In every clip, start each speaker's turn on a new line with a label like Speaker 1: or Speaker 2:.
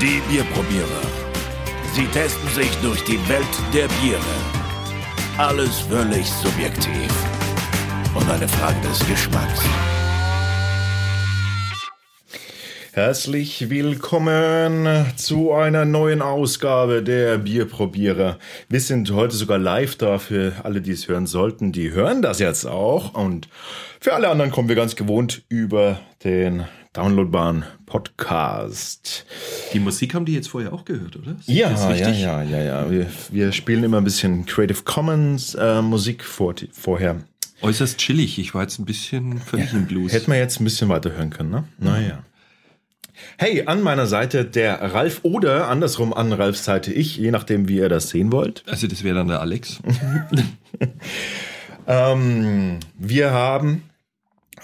Speaker 1: Die Bierprobierer. Sie testen sich durch die Welt der Biere. Alles völlig subjektiv. Und eine Frage des Geschmacks.
Speaker 2: Herzlich willkommen zu einer neuen Ausgabe der Bierprobierer. Wir sind heute sogar live da für alle, die es hören sollten. Die hören das jetzt auch. Und für alle anderen kommen wir ganz gewohnt über den downloadbaren Podcast.
Speaker 3: Die Musik haben die jetzt vorher auch gehört, oder?
Speaker 2: Ja, ja, ja, ja, ja. Wir, wir spielen immer ein bisschen Creative Commons äh, Musik vor, vorher.
Speaker 3: Äußerst chillig. Ich war jetzt ein bisschen völlig im Blues.
Speaker 2: Hätten wir jetzt ein bisschen weiter hören können, ne? Naja. Hey, an meiner Seite der Ralf oder andersrum an Ralfs Seite ich, je nachdem, wie ihr das sehen wollt.
Speaker 3: also das wäre dann der Alex.
Speaker 2: Ähm, wir haben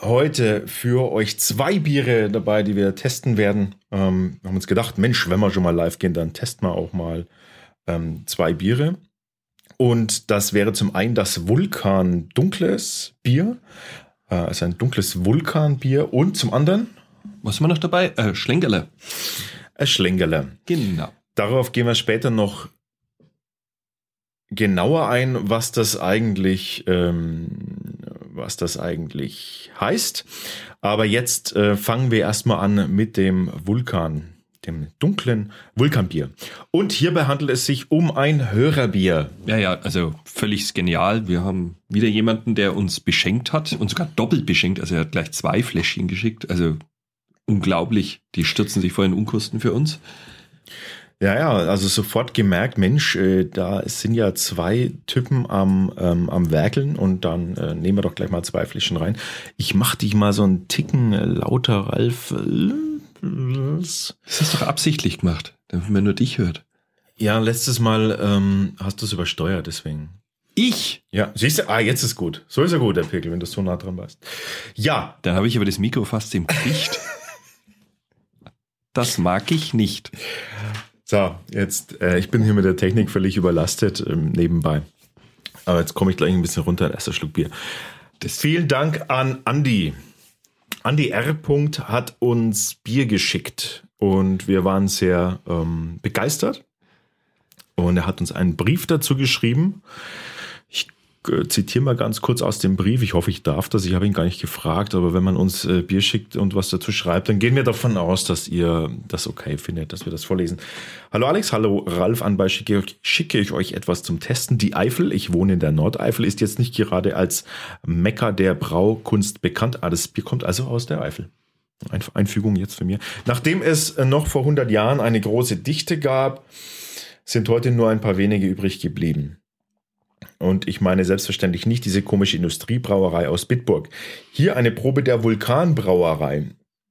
Speaker 2: heute für euch zwei Biere dabei, die wir testen werden. Ähm, wir haben uns gedacht, Mensch, wenn wir schon mal live gehen, dann testen wir auch mal ähm, zwei Biere. Und das wäre zum einen das Vulkan Dunkles Bier, äh, also ein dunkles Vulkanbier. Und zum anderen
Speaker 3: Was haben wir noch dabei? Äh, Schlenkerle.
Speaker 2: ein Schlengerle.
Speaker 3: Genau.
Speaker 2: Darauf gehen wir später noch genauer ein, was das eigentlich, ähm, was das eigentlich heißt. Aber jetzt äh, fangen wir erstmal an mit dem Vulkan, dem dunklen Vulkanbier. Und hierbei handelt es sich um ein Hörerbier.
Speaker 3: Ja, ja, also völlig genial. Wir haben wieder jemanden, der uns beschenkt hat und sogar doppelt beschenkt. Also er hat gleich zwei Fläschchen geschickt. Also unglaublich. Die stürzen sich voll in Unkosten für uns.
Speaker 2: Ja, ja, also sofort gemerkt, Mensch, äh, da sind ja zwei Typen am, ähm, am Werkeln und dann äh, nehmen wir doch gleich mal zwei Flaschen rein. Ich mach dich mal so einen Ticken äh, lauter, Ralf.
Speaker 3: Das hast du doch absichtlich gemacht, damit man nur dich hört.
Speaker 2: Ja, letztes Mal ähm, hast du es übersteuert, deswegen.
Speaker 3: Ich?
Speaker 2: Ja, siehst du, ah, jetzt ist gut. So ist er gut, der Pickel, wenn du so nah dran warst. Ja,
Speaker 3: Dann habe ich aber das Mikro fast im Gesicht. Das mag ich nicht.
Speaker 2: So, jetzt, äh, ich bin hier mit der Technik völlig überlastet ähm, nebenbei. Aber jetzt komme ich gleich ein bisschen runter, erster Schluck Bier.
Speaker 3: Das
Speaker 2: Vielen Dank an Andi. Andi R. hat uns Bier geschickt und wir waren sehr ähm, begeistert. Und er hat uns einen Brief dazu geschrieben. Äh, zitiere mal ganz kurz aus dem Brief. Ich hoffe, ich darf das. Ich habe ihn gar nicht gefragt, aber wenn man uns äh, Bier schickt und was dazu schreibt, dann gehen wir davon aus, dass ihr das okay findet, dass wir das vorlesen. Hallo Alex, hallo Ralf, anbei schicke, schicke ich euch etwas zum Testen. Die Eifel, ich wohne in der Nordeifel, ist jetzt nicht gerade als Mekka der Braukunst bekannt. Ah, das Bier kommt also aus der Eifel. Ein- Einfügung jetzt für mir. Nachdem es äh, noch vor 100 Jahren eine große Dichte gab, sind heute nur ein paar wenige übrig geblieben. Und ich meine selbstverständlich nicht diese komische Industriebrauerei aus Bitburg. Hier eine Probe der Vulkanbrauerei.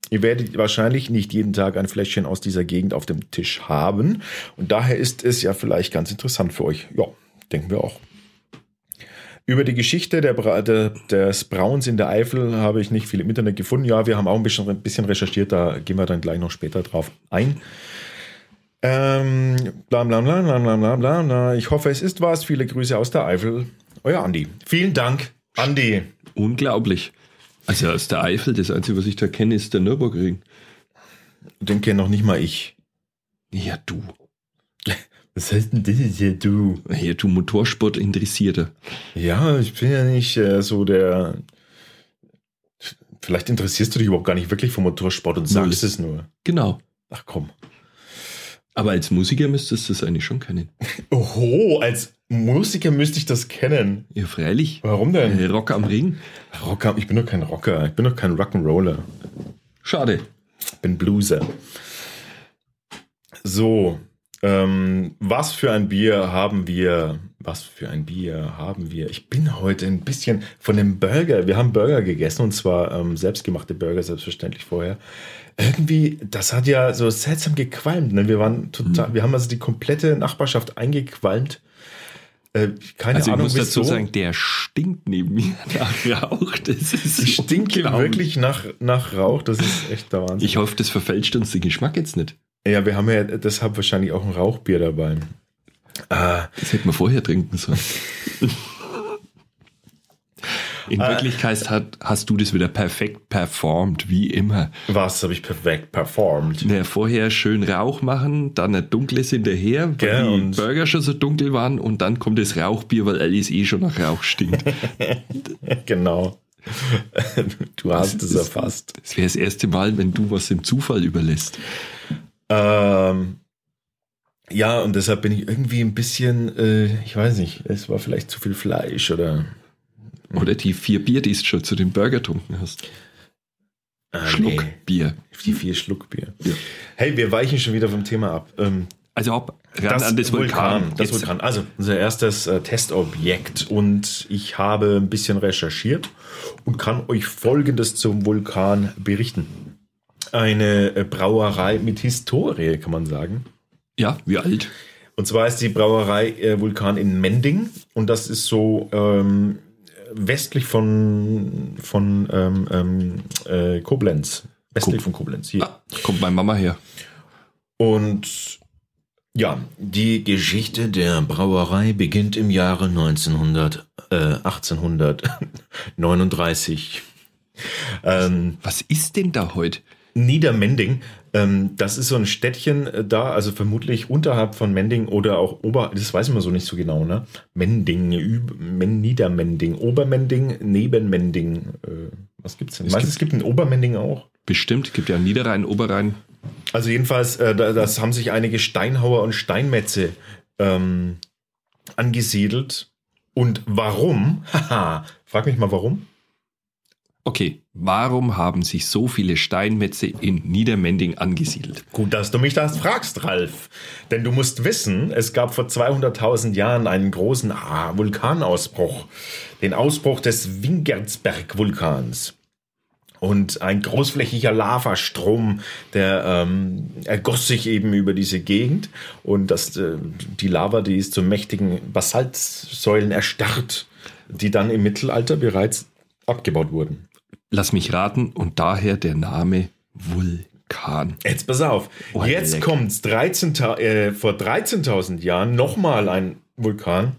Speaker 2: Ihr werdet wahrscheinlich nicht jeden Tag ein Fläschchen aus dieser Gegend auf dem Tisch haben. Und daher ist es ja vielleicht ganz interessant für euch. Ja, denken wir auch. Über die Geschichte der Bra der, des Brauens in der Eifel habe ich nicht viel im Internet gefunden. Ja, wir haben auch ein bisschen, ein bisschen recherchiert, da gehen wir dann gleich noch später drauf ein. Ähm, bla bla bla bla bla bla bla. Ich hoffe, es ist was. Viele Grüße aus der Eifel. Euer Andi. Vielen Dank, Andi.
Speaker 3: Unglaublich. Also aus der Eifel, das Einzige, was ich da kenne, ist der Nürburgring.
Speaker 2: Den kenne noch nicht mal ich.
Speaker 3: Ja, du.
Speaker 2: Was heißt denn das hier, du?
Speaker 3: Ja, du Motorsport Interessierter.
Speaker 2: Ja, ich bin ja nicht äh, so der. Vielleicht interessierst du dich überhaupt gar nicht wirklich vom Motorsport und sagst
Speaker 3: Null.
Speaker 2: es nur.
Speaker 3: Genau.
Speaker 2: Ach komm.
Speaker 3: Aber als Musiker müsstest du es eigentlich schon kennen.
Speaker 2: Oho, als Musiker müsste ich das kennen.
Speaker 3: Ja, freilich.
Speaker 2: Warum denn?
Speaker 3: Äh, Rock am Ring.
Speaker 2: Rocker, ich bin doch kein Rocker. Ich bin doch kein Rock'n'Roller.
Speaker 3: Schade.
Speaker 2: Ich bin Blueser. So, ähm, was für ein Bier haben wir? Was für ein Bier haben wir? Ich bin heute ein bisschen von dem Burger. Wir haben Burger gegessen und zwar ähm, selbstgemachte Burger, selbstverständlich vorher. Irgendwie, das hat ja so seltsam gequalmt. Ne? Wir waren total, wir haben also die komplette Nachbarschaft eingequalmt. Äh, keine
Speaker 3: Also ich
Speaker 2: Ahnung,
Speaker 3: muss dazu
Speaker 2: wieso.
Speaker 3: sagen, der stinkt neben mir nach Rauch. Das ist
Speaker 2: Es stinkt wirklich nach, nach Rauch. Das ist echt der Wahnsinn.
Speaker 3: Ich hoffe, das verfälscht uns den Geschmack jetzt nicht.
Speaker 2: Ja, wir haben ja deshalb wahrscheinlich auch ein Rauchbier dabei. Ah,
Speaker 3: Das hätten wir vorher trinken sollen. In Wirklichkeit hat, hast du das wieder perfekt performt, wie immer.
Speaker 2: Was habe ich perfekt performt?
Speaker 3: Ja, vorher schön Rauch machen, dann ein dunkles hinterher, weil
Speaker 2: Gell,
Speaker 3: die
Speaker 2: und-
Speaker 3: Burger schon so dunkel waren und dann kommt das Rauchbier, weil Alice eh schon nach Rauch stinkt.
Speaker 2: genau. Du hast es erfasst.
Speaker 3: Das wäre das erste Mal, wenn du was dem Zufall überlässt.
Speaker 2: Ähm, ja, und deshalb bin ich irgendwie ein bisschen, äh, ich weiß nicht, es war vielleicht zu viel Fleisch oder.
Speaker 3: Oder die vier Bier, die du schon zu dem Burger getrunken hast.
Speaker 2: Ah,
Speaker 3: Schluck
Speaker 2: nee,
Speaker 3: Bier.
Speaker 2: die vier Schluckbier.
Speaker 3: Ja.
Speaker 2: Hey, wir weichen schon wieder vom Thema ab. Ähm,
Speaker 3: Also ab ran an das Vulkan.
Speaker 2: Das
Speaker 3: Jetzt-
Speaker 2: Vulkan. Also unser erstes äh, Testobjekt und ich habe ein bisschen recherchiert und kann euch Folgendes zum Vulkan berichten. Eine äh, Brauerei mit Historie, kann man sagen.
Speaker 3: Ja, wie alt?
Speaker 2: Und zwar ist die Brauerei äh, Vulkan in Mending und das ist so ähm, westlich von, von ähm, ähm, äh, Koblenz. Westlich
Speaker 3: Ko-
Speaker 2: von Koblenz. Hier.
Speaker 3: Ah, kommt meine Mama her.
Speaker 2: Und ja, die Geschichte der Brauerei beginnt im Jahre 1900, äh, 1839. Ähm,
Speaker 3: Was ist denn da heute?
Speaker 2: Niedermending, ähm, das ist so ein Städtchen äh, da, also vermutlich unterhalb von Mending oder auch Ober, das weiß man so nicht so genau, ne? Mending, Üb, Men, Niedermending, Obermending, Nebenmending. Äh, was gibt's denn?
Speaker 3: Es
Speaker 2: Meinst du,
Speaker 3: gibt-
Speaker 2: es gibt ein Obermending auch?
Speaker 3: Bestimmt, gibt ja Niederrhain, Oberrhein.
Speaker 2: Also jedenfalls, äh, da, das haben sich einige Steinhauer und Steinmetze ähm, angesiedelt. Und warum? Haha, frag mich mal warum.
Speaker 3: Okay, warum haben sich so viele Steinmetze in Niedermending angesiedelt?
Speaker 2: Gut, dass du mich das fragst, Ralf. Denn du musst wissen, es gab vor 200.000 Jahren einen großen ah, Vulkanausbruch. Den Ausbruch des Wingertsberg-Vulkans. Und ein großflächiger Lavastrom, der ähm, ergoss sich eben über diese Gegend. Und das, äh, die Lava, die ist zu mächtigen Basaltsäulen erstarrt, die dann im Mittelalter bereits abgebaut wurden.
Speaker 3: Lass mich raten und daher der Name Vulkan.
Speaker 2: Jetzt pass auf.
Speaker 3: Oh,
Speaker 2: Jetzt
Speaker 3: leck.
Speaker 2: kommt's 13, Ta- äh, vor 13.000 Jahren nochmal ein Vulkan.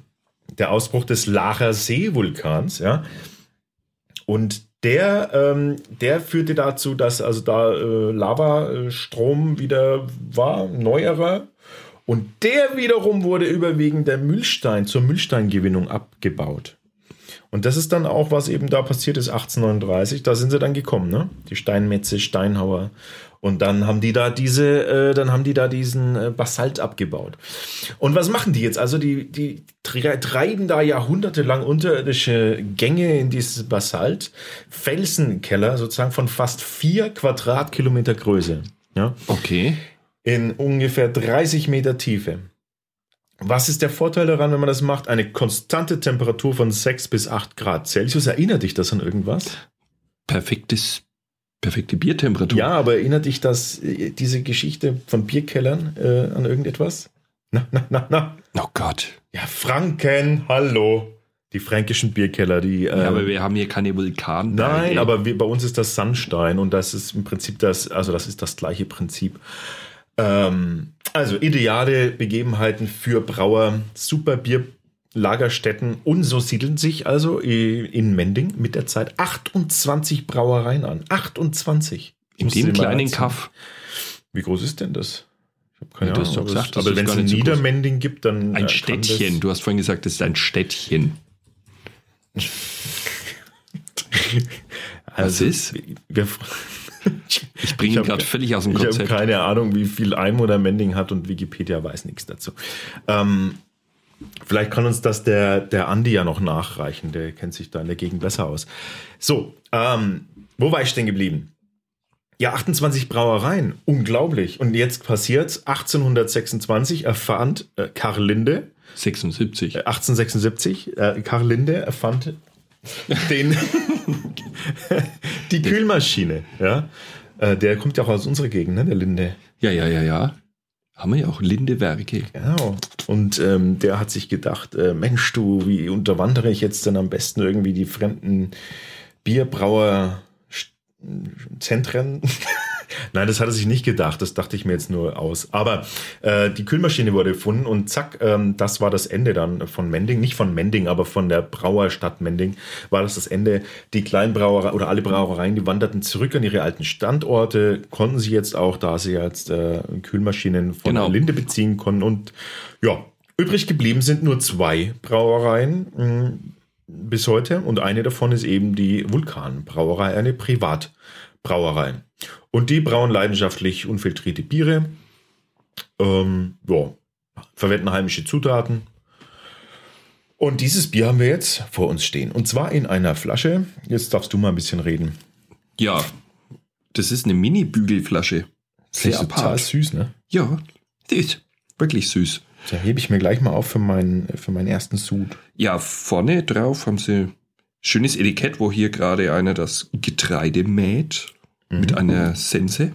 Speaker 2: Der Ausbruch des Lacher See-Vulkans, ja. Und der, ähm, der führte dazu, dass also da äh, Lavastrom wieder war, neuerer. Und der wiederum wurde überwiegend der Mühlstein zur Mühlsteingewinnung abgebaut. Und das ist dann auch, was eben da passiert ist, 1839. Da sind sie dann gekommen, ne? Die Steinmetze, Steinhauer. Und dann haben die da diese, äh, dann haben die da diesen äh, Basalt abgebaut. Und was machen die jetzt? Also die, die tre- treiben da jahrhundertelang unterirdische Gänge in dieses Basalt, Felsenkeller sozusagen von fast vier Quadratkilometer Größe. Ja
Speaker 3: Okay.
Speaker 2: in ungefähr 30 Meter Tiefe. Was ist der Vorteil daran, wenn man das macht? Eine konstante Temperatur von 6 bis 8 Grad Celsius. Erinnert dich das an irgendwas?
Speaker 3: Perfektes, perfekte Biertemperatur.
Speaker 2: Ja, aber erinnert dich das, äh, diese Geschichte von Bierkellern äh, an irgendetwas? Na, na, na, na.
Speaker 3: Oh Gott.
Speaker 2: Ja, Franken, hallo. Die fränkischen Bierkeller, die. Äh,
Speaker 3: Ja, aber wir haben hier keine Vulkan.
Speaker 2: Nein, aber wir, bei uns ist das Sandstein und das ist im Prinzip das, also das ist das gleiche Prinzip. Ähm, also ideale Begebenheiten für Brauer, super Bierlagerstätten und so siedeln sich also in Mending mit der Zeit 28 Brauereien an. 28.
Speaker 3: In dem kleinen. Kaff.
Speaker 2: Wie groß ist denn das? Ich habe keine
Speaker 3: Ja,
Speaker 2: Ahnung.
Speaker 3: gesagt,
Speaker 2: es-
Speaker 3: das
Speaker 2: aber
Speaker 3: ist
Speaker 2: wenn es ein
Speaker 3: groß.
Speaker 2: Niedermending gibt, dann. äh,
Speaker 3: Ein Städtchen. Du hast vorhin gesagt, das ist ein Städtchen.
Speaker 2: also,
Speaker 3: ist?
Speaker 2: Wir,
Speaker 3: Ich bringe ihn gerade völlig aus dem
Speaker 2: Ich habe
Speaker 3: Konzept.
Speaker 2: keine Ahnung, wie viel Einwohner Mending hat und Wikipedia weiß nichts dazu. Ähm, vielleicht kann uns das der, der Andi ja noch nachreichen. Der kennt sich da in der Gegend besser aus. So, ähm, wo war ich stehen geblieben? Ja, 28 Brauereien. Unglaublich. Und jetzt passiert 1826 erfand äh, Karl Linde,
Speaker 3: 76.
Speaker 2: äh, 1876, äh, Karl Linde erfand den, die Kühlmaschine. Ja? Äh, der kommt ja auch aus unserer Gegend, ne, der Linde.
Speaker 3: Ja, ja, ja, ja. Haben wir ja auch Lindewerke.
Speaker 2: Genau. Und ähm, der hat sich gedacht, äh, Mensch, du, wie unterwandere ich jetzt denn am besten irgendwie die fremden Bierbrauer Zentren? Nein, das hat er sich nicht gedacht. Das dachte ich mir jetzt nur aus. Aber äh, die Kühlmaschine wurde gefunden und zack, ähm, das war das Ende dann von Mending. Nicht von Mending, aber von der Brauerstadt Mending war das das Ende. Die kleinen Brauereien oder alle Brauereien, die wanderten zurück an ihre alten Standorte, konnten sie jetzt auch, da sie jetzt äh, Kühlmaschinen von
Speaker 3: Genau.
Speaker 2: Linde beziehen konnten. Und ja, übrig geblieben sind nur zwei Brauereien. mh, bis heute und eine davon ist eben die Vulkanbrauerei, eine Privatbrauerei. Und die brauen leidenschaftlich unfiltrierte Biere, ähm, ja, verwenden heimische Zutaten. Und dieses Bier haben wir jetzt vor uns stehen. Und zwar in einer Flasche. Jetzt darfst du mal ein bisschen reden.
Speaker 3: Ja, das ist eine Mini-Bügelflasche. Sehr
Speaker 2: total
Speaker 3: apart.
Speaker 2: süß, ne?
Speaker 3: Ja, süß. Wirklich süß.
Speaker 2: Da hebe ich mir gleich mal auf für meinen, für meinen ersten Sud.
Speaker 3: Ja, vorne drauf haben sie schönes Etikett, wo hier gerade einer das Getreide mäht mit einer Sense.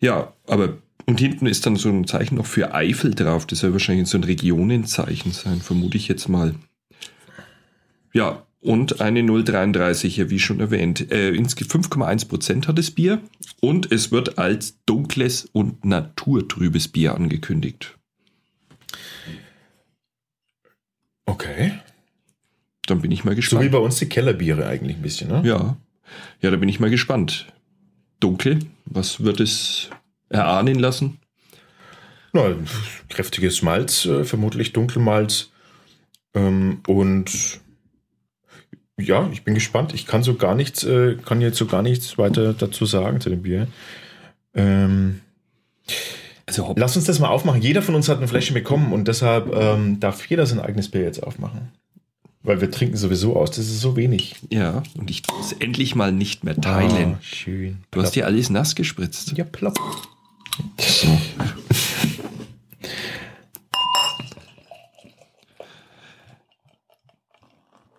Speaker 3: Ja, aber und hinten ist dann so ein Zeichen noch für Eifel drauf. Das soll wahrscheinlich so ein Regionenzeichen sein, vermute ich jetzt mal. Ja, und eine 0,33, wie schon erwähnt. Äh, insgesamt 5,1% hat das Bier und es wird als dunkles und naturtrübes Bier angekündigt.
Speaker 2: Okay.
Speaker 3: Dann bin ich mal
Speaker 2: So
Speaker 3: gespannt.
Speaker 2: wie bei uns die Kellerbiere eigentlich ein bisschen, ne?
Speaker 3: Ja. Ja, da bin ich mal gespannt. Dunkel, was wird es erahnen lassen?
Speaker 2: Na, kräftiges Malz, äh, vermutlich Dunkelmalz. Ähm, und ja, ich bin gespannt. Ich kann so gar nichts, äh, kann jetzt so gar nichts weiter dazu sagen zu dem Bier. Ähm,
Speaker 3: Also
Speaker 2: lass uns das mal aufmachen. Jeder von uns hat eine Flasche bekommen und deshalb ähm, darf jeder sein eigenes Bier jetzt aufmachen. Weil wir trinken sowieso aus. Das ist so wenig.
Speaker 3: ja, und ich muss endlich mal nicht mehr teilen.
Speaker 2: Ah, schön.
Speaker 3: du hast dir alles nass gespritzt.
Speaker 2: ja plopp.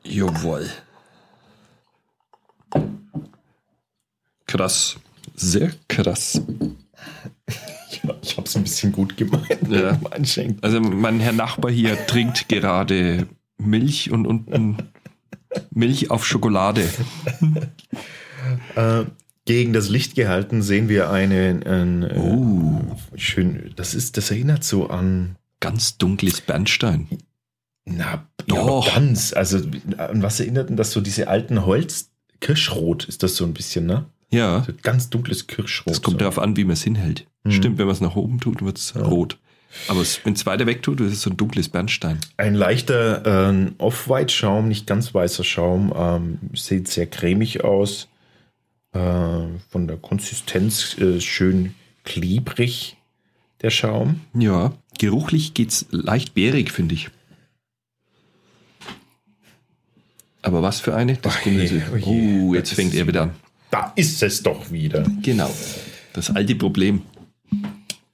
Speaker 3: Jawohl. Krass. Sehr krass.
Speaker 2: Ja, ich habe es ein bisschen gut gemeint.
Speaker 3: Ja. Also mein Herr Nachbar hier trinkt gerade Milch und unten Milch auf Schokolade.
Speaker 2: Äh, gegen das Licht gehalten sehen wir einen, einen äh,
Speaker 3: Uh,
Speaker 2: schön. Das ist, das erinnert so an.
Speaker 3: ganz dunkles Bernstein.
Speaker 2: Na,
Speaker 3: Doch.
Speaker 2: Ja, ganz. Also an was erinnert denn das so diese alten Holz? Kirschrot ist das so ein bisschen, ne?
Speaker 3: Ja,
Speaker 2: So ganz dunkles Kirschrot.
Speaker 3: das kommt
Speaker 2: so.
Speaker 3: darauf an, wie man es hinhält.
Speaker 2: Mhm.
Speaker 3: Stimmt, wenn man es nach oben tut, wird es rot. Aber wenn es weiter weg tut, ist es so ein dunkles Bernstein.
Speaker 2: Ein leichter äh, Off-White-Schaum, nicht ganz weißer Schaum. Ähm, sieht sehr cremig aus. Äh, von der Konsistenz äh, schön klebrig, der Schaum.
Speaker 3: Ja, geruchlich geht's leicht bärig, finde ich. Aber was für eine? Das Gemüse.
Speaker 2: je, oh je,
Speaker 3: oh, jetzt fängt er wieder an.
Speaker 2: Da ist es doch wieder.
Speaker 3: Genau. Das alte Problem.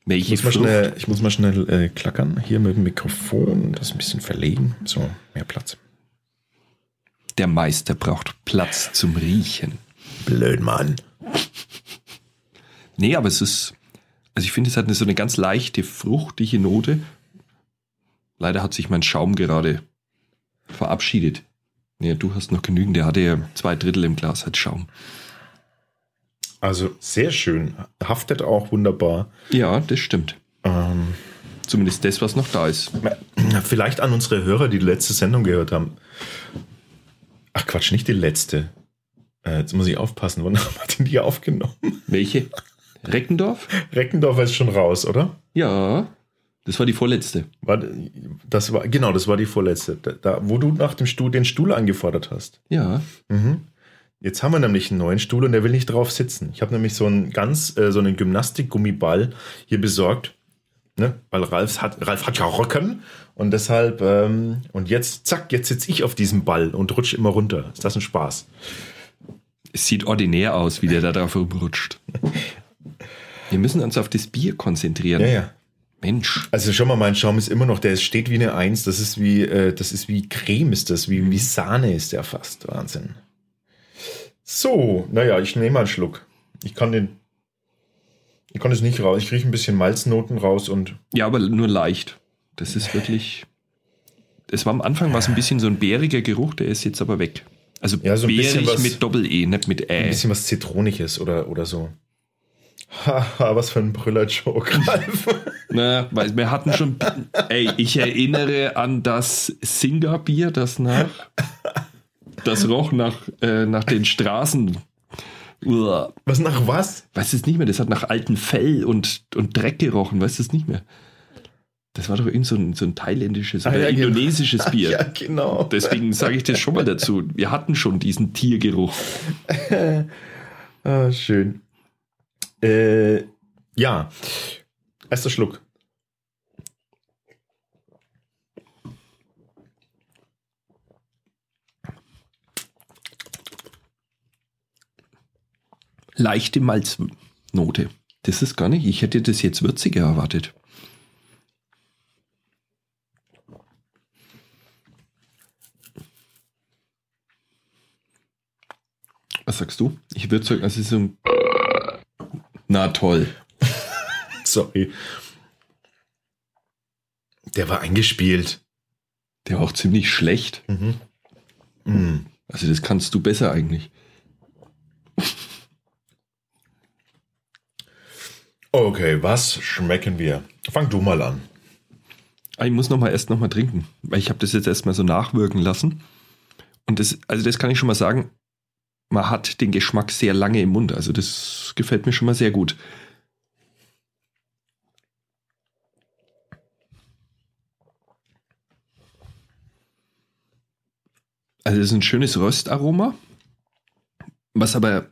Speaker 2: Ich
Speaker 3: Welche
Speaker 2: muss mal schnell, ich muss mal schnell äh, klackern. Hier mit dem Mikrofon, das ein bisschen verlegen. So, mehr Platz.
Speaker 3: Der Meister braucht Platz zum Riechen.
Speaker 2: Blöd, Mann.
Speaker 3: Nee, aber es ist, also ich finde, es hat eine, so eine ganz leichte, fruchtige Note. Leider hat sich mein Schaum gerade verabschiedet. Nee, du hast noch genügend, der hatte ja zwei Drittel im Glas als Schaum.
Speaker 2: Also sehr schön. Haftet auch wunderbar.
Speaker 3: Ja, das stimmt.
Speaker 2: Ähm,
Speaker 3: Zumindest das, was noch da ist.
Speaker 2: vielleicht an unsere Hörer, die die letzte Sendung gehört haben. Ach Quatsch, nicht die letzte. Äh, jetzt muss ich aufpassen. Wann haben wir denn die aufgenommen?
Speaker 3: Welche? Reckendorf?
Speaker 2: Reckendorfer ist schon raus, oder?
Speaker 3: Ja, das war die vorletzte.
Speaker 2: War, das war, genau, das war die vorletzte. Da, da, wo du nach dem Stuhl den Stuhl angefordert hast.
Speaker 3: Ja.
Speaker 2: Mhm. Jetzt haben wir nämlich einen neuen Stuhl und der will nicht drauf sitzen. Ich habe nämlich so einen ganz, äh, so einen Gymnastikgummiball hier besorgt. Ne? Weil Ralf hat, Ralf hat ja Rücken und deshalb, ähm, und jetzt, zack, jetzt sitze ich auf diesem Ball und rutsche immer runter. Ist das ein Spaß?
Speaker 3: Es sieht ordinär aus, wie der da drauf rumrutscht. Wir müssen uns auf das Bier konzentrieren.
Speaker 2: Ja, ja.
Speaker 3: Mensch.
Speaker 2: Also schon mal, mein Schaum ist immer noch, der steht wie eine Eins. Das ist wie, äh, das ist wie Creme ist das, wie, wie Sahne ist der fast. Wahnsinn. So, naja, ich nehme mal einen Schluck. Ich kann den, ich kann es nicht raus. Ich rieche ein bisschen Malznoten raus und
Speaker 3: Ja, aber nur leicht. Das ist wirklich. Es war am Anfang war es ein bisschen so ein bäriger Geruch, der ist jetzt aber weg. Also
Speaker 2: Ja, so ein
Speaker 3: bärig
Speaker 2: was-
Speaker 3: mit Doppel-E, nicht mit
Speaker 2: ein
Speaker 3: Ä.
Speaker 2: bisschen was Zitroniges oder, oder so. Haha, was für ein Brüller-Joke, Ralf.
Speaker 3: Na, weil wir hatten schon. Ey, ich erinnere an das Singa-Bier, das nach. Das roch nach, äh, nach den Straßen. Uah.
Speaker 2: Was nach was?
Speaker 3: Weißt du es nicht mehr? Das hat nach altem Fell und, und Dreck gerochen. Weißt du es nicht mehr? Das war doch irgend so ein, so ein thailändisches
Speaker 2: Ah,
Speaker 3: oder
Speaker 2: ja, genau.
Speaker 3: indonesisches Bier.
Speaker 2: Ja, genau.
Speaker 3: Deswegen sage ich das schon mal dazu. Wir hatten schon diesen Tiergeruch.
Speaker 2: Ah, schön. Äh, ja. Erster Schluck.
Speaker 3: Leichte Malznote. Das ist gar nicht. Ich hätte das jetzt würziger erwartet. Was sagst du? Ich würde sagen, es ist so ein. Na toll.
Speaker 2: Sorry. Der war eingespielt.
Speaker 3: Der war auch ziemlich schlecht.
Speaker 2: Mm.
Speaker 3: Also, das kannst du besser eigentlich.
Speaker 2: Okay, was schmecken wir? Fang du mal an.
Speaker 3: Ah, Ich muss noch mal erst noch mal trinken, weil ich habe das jetzt erstmal so nachwirken lassen. Und das, also das kann ich schon mal sagen, man hat den Geschmack sehr lange im Mund. Also das gefällt mir schon mal sehr gut. Also es ist ein schönes Röstaroma, was aber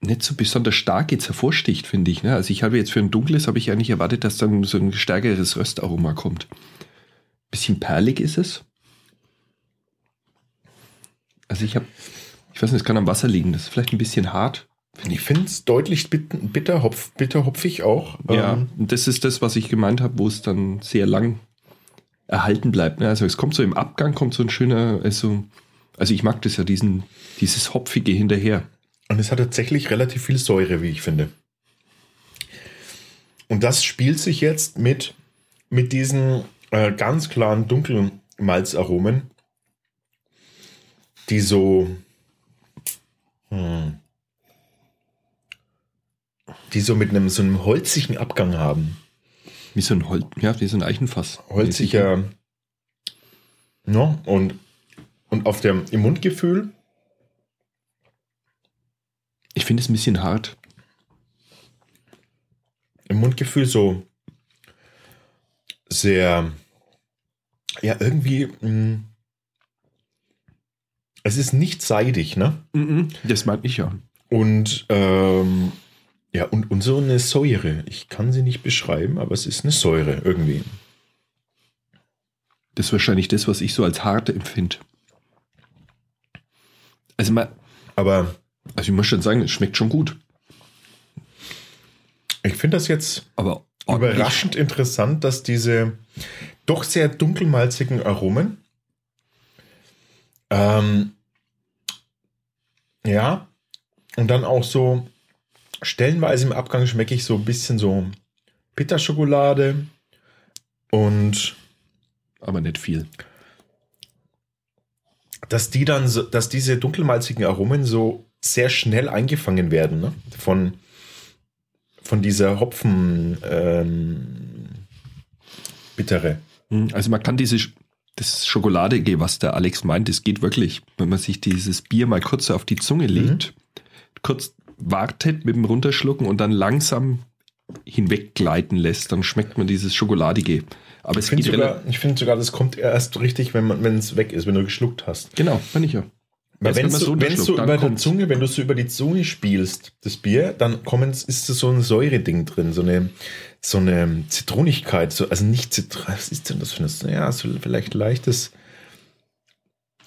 Speaker 3: nicht so besonders stark jetzt hervorsticht, finde ich. Ne? Also ich habe jetzt für ein dunkles, habe ich eigentlich erwartet, dass dann so ein stärkeres Röstaroma kommt. Bisschen perlig ist es. Also ich habe, ich weiß nicht, es kann am Wasser liegen. Das ist vielleicht ein bisschen hart.
Speaker 2: Ich finde es deutlich bit- bitter, hopf, bitterhopfig auch.
Speaker 3: Ja,
Speaker 2: Ähm,
Speaker 3: und das ist das, was ich gemeint habe, wo es dann sehr lang erhalten bleibt. Ne? Also es kommt so im Abgang, kommt so ein schöner, also, also ich mag das ja, diesen, dieses Hopfige hinterher.
Speaker 2: Und es hat tatsächlich relativ viel Säure, wie ich finde. Und das spielt sich jetzt mit, mit diesen äh, ganz klaren dunklen Malzaromen, die so, hm, die so mit einem so einem holzigen Abgang haben.
Speaker 3: Wie so ein Holz, ja, wie so ein Eichenfass.
Speaker 2: Holziger, ja, und, und auf dem, im Mundgefühl
Speaker 3: Ich finde es ein bisschen hart.
Speaker 2: im Mundgefühl so sehr, ja, irgendwie, mh, es ist nicht seidig, ne?
Speaker 3: Mhm, Das mag ich ja.
Speaker 2: Und, ähm, ja, und, und so eine Säure. Ich kann sie nicht beschreiben, aber es ist eine Säure irgendwie.
Speaker 3: Das ist wahrscheinlich das, was ich so als hart empfinde. Also, mal,
Speaker 2: Aber
Speaker 3: also ich muss schon sagen, es schmeckt schon gut.
Speaker 2: ich finde das jetzt
Speaker 3: Aber
Speaker 2: überraschend interessant, dass diese doch sehr dunkelmalzigen Aromen, ähm, ja, und dann auch so stellenweise im Abgang schmecke ich so ein bisschen so Bitterschokolade und
Speaker 3: Aber nicht viel.
Speaker 2: dass die dann so, dass diese dunkelmalzigen Aromen so sehr schnell eingefangen werden ne? von von dieser Hopfen ähm, bittere.
Speaker 3: Hm, Also man kann diese, das Schokoladige, was der Alex meint, das geht wirklich, wenn man sich dieses Bier mal kurz auf die Zunge legt, kurz wartet mit dem Runterschlucken und dann langsam hinweggleiten lässt, dann schmeckt man dieses Schokoladige. Aber
Speaker 2: Ich
Speaker 3: es
Speaker 2: finde
Speaker 3: geht
Speaker 2: sogar, ich finde sogar, das kommt erst richtig, wenn man, wenn es weg ist, wenn du geschluckt hast.
Speaker 3: Genau, bin ich ja.
Speaker 2: Weil
Speaker 3: Erst
Speaker 2: wenn du, wenn du über der
Speaker 3: kommt's.
Speaker 2: Zunge, wenn du so über die Zunge spielst, das Bier, dann kommen, ist da so ein Säureding drin, so eine, so eine Zitronigkeit, so, also nicht Zitron, was ist denn das für eine, ja, so vielleicht leichtes.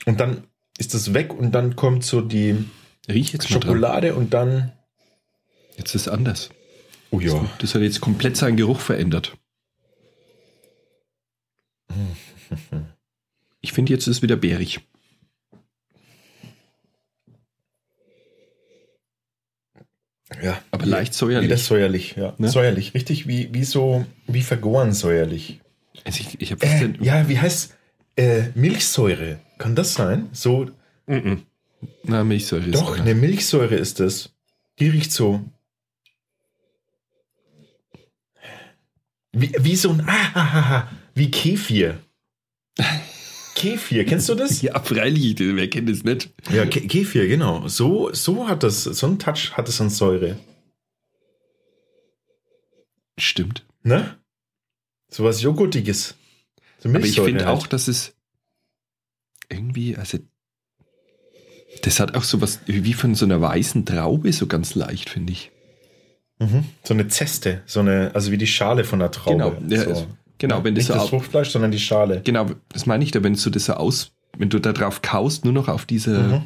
Speaker 2: Und dann ist das weg und dann kommt so die. Schokolade und dann,
Speaker 3: Jetzt ist es anders.
Speaker 2: oh ja,
Speaker 3: Das hat jetzt komplett seinen Geruch verändert. Ich finde, jetzt ist es wieder bärig.
Speaker 2: Ja.
Speaker 3: Aber
Speaker 2: wie,
Speaker 3: leicht säuerlich.
Speaker 2: Wieder säuerlich, ja.
Speaker 3: Ne?
Speaker 2: Säuerlich, richtig wie, wie so, wie vergoren säuerlich.
Speaker 3: Also ich, ich
Speaker 2: äh, ja, wie heißt äh, Milchsäure? Kann das sein? So.
Speaker 3: Mm -mm. Na, Milchsäure ist
Speaker 2: Doch, eine Milchsäure ist das. Die riecht so. Wie, wie so ein. Ah, ah, ah, wie Kefir. Kefir, kennst du das?
Speaker 3: Ja, freilich, wer kennt das nicht?
Speaker 2: Ja, Ke Kefir, genau. So, so hat das, so ein Touch hat es an Säure.
Speaker 3: Stimmt.
Speaker 2: Ne? So was Joghurtiges. So
Speaker 3: Aber ich finde
Speaker 2: halt.
Speaker 3: auch, dass es irgendwie, also das hat auch so was wie von so einer weißen Traube, so ganz leicht, finde ich.
Speaker 2: Mhm. So eine Zeste, so eine, also wie die Schale von der Traube.
Speaker 3: Genau, ja,
Speaker 2: so.
Speaker 3: Genau, wenn das
Speaker 2: Nicht
Speaker 3: so
Speaker 2: das Fruchtfleisch, sondern die Schale.
Speaker 3: Genau, das meine ich da, wenn du das so aus, wenn du da drauf kaust, nur noch auf diese,
Speaker 2: Mhm.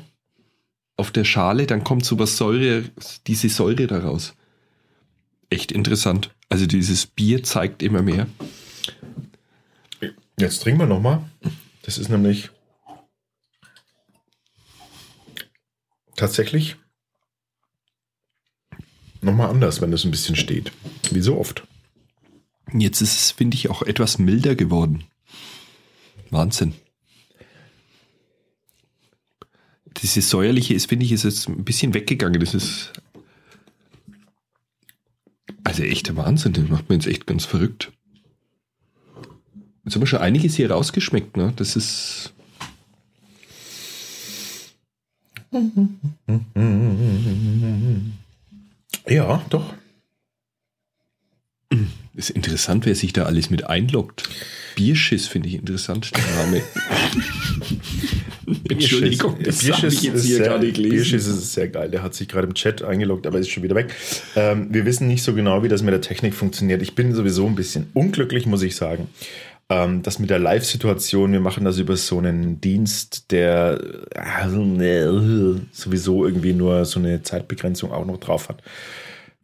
Speaker 3: auf der Schale, dann kommt so was Säure, diese Säure daraus. Echt interessant. Also dieses Bier zeigt immer mehr.
Speaker 2: Jetzt trinken wir nochmal. Das ist nämlich tatsächlich nochmal anders, wenn es ein bisschen steht. Wie so oft.
Speaker 3: Jetzt ist es, finde ich, auch etwas milder geworden. Wahnsinn. Dieses säuerliche ist, finde ich, ist jetzt ein bisschen weggegangen. Das ist also echter Wahnsinn. Das macht mir jetzt echt ganz verrückt. Jetzt haben wir schon einiges hier rausgeschmeckt. Ne? Das ist
Speaker 2: Ja, doch.
Speaker 3: ist interessant, wer sich da alles mit einloggt. Bierschiss finde ich interessant, der Name. Entschuldigung, das
Speaker 2: Bierschiss
Speaker 3: habe ich jetzt
Speaker 2: ist
Speaker 3: hier
Speaker 2: sehr,
Speaker 3: gerade gelesen.
Speaker 2: Bierschiss ist sehr geil. Der hat sich gerade im Chat eingeloggt, aber ist schon wieder weg. Ähm, wir wissen nicht so genau, wie das mit der Technik funktioniert. Ich bin sowieso ein bisschen unglücklich, muss ich sagen. Ähm, das mit der Live-Situation, wir machen das über so einen Dienst, der äh, sowieso irgendwie nur so eine Zeitbegrenzung auch noch drauf hat.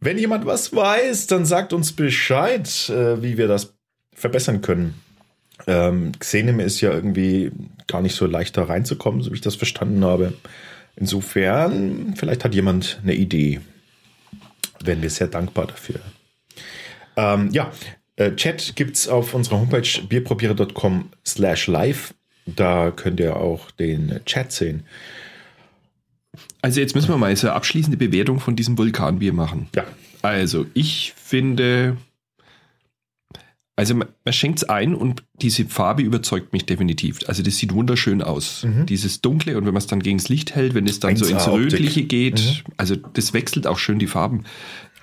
Speaker 2: Wenn jemand was weiß, dann sagt uns Bescheid, äh, wie wir das verbessern können. Ähm, Xenem ist ja irgendwie gar nicht so leicht da reinzukommen, so wie ich das verstanden habe. Insofern, vielleicht hat jemand eine Idee. Wären wir sehr dankbar dafür. Ähm, ja, äh, Chat es auf unserer Homepage bierprobiere.com slash live. Da könnt ihr auch den Chat sehen.
Speaker 3: Also jetzt müssen wir mal so eine abschließende Bewertung von diesem Vulkanbier machen.
Speaker 2: Ja,
Speaker 3: Also ich finde, also man, man schenkt es ein und diese Farbe überzeugt mich definitiv. Also das sieht wunderschön aus.
Speaker 2: Mhm.
Speaker 3: Dieses Dunkle und wenn man es dann gegen das Licht hält, wenn es dann so
Speaker 2: 1A
Speaker 3: ins. Rötliche geht,
Speaker 2: Mhm.
Speaker 3: also das wechselt auch schön die Farben.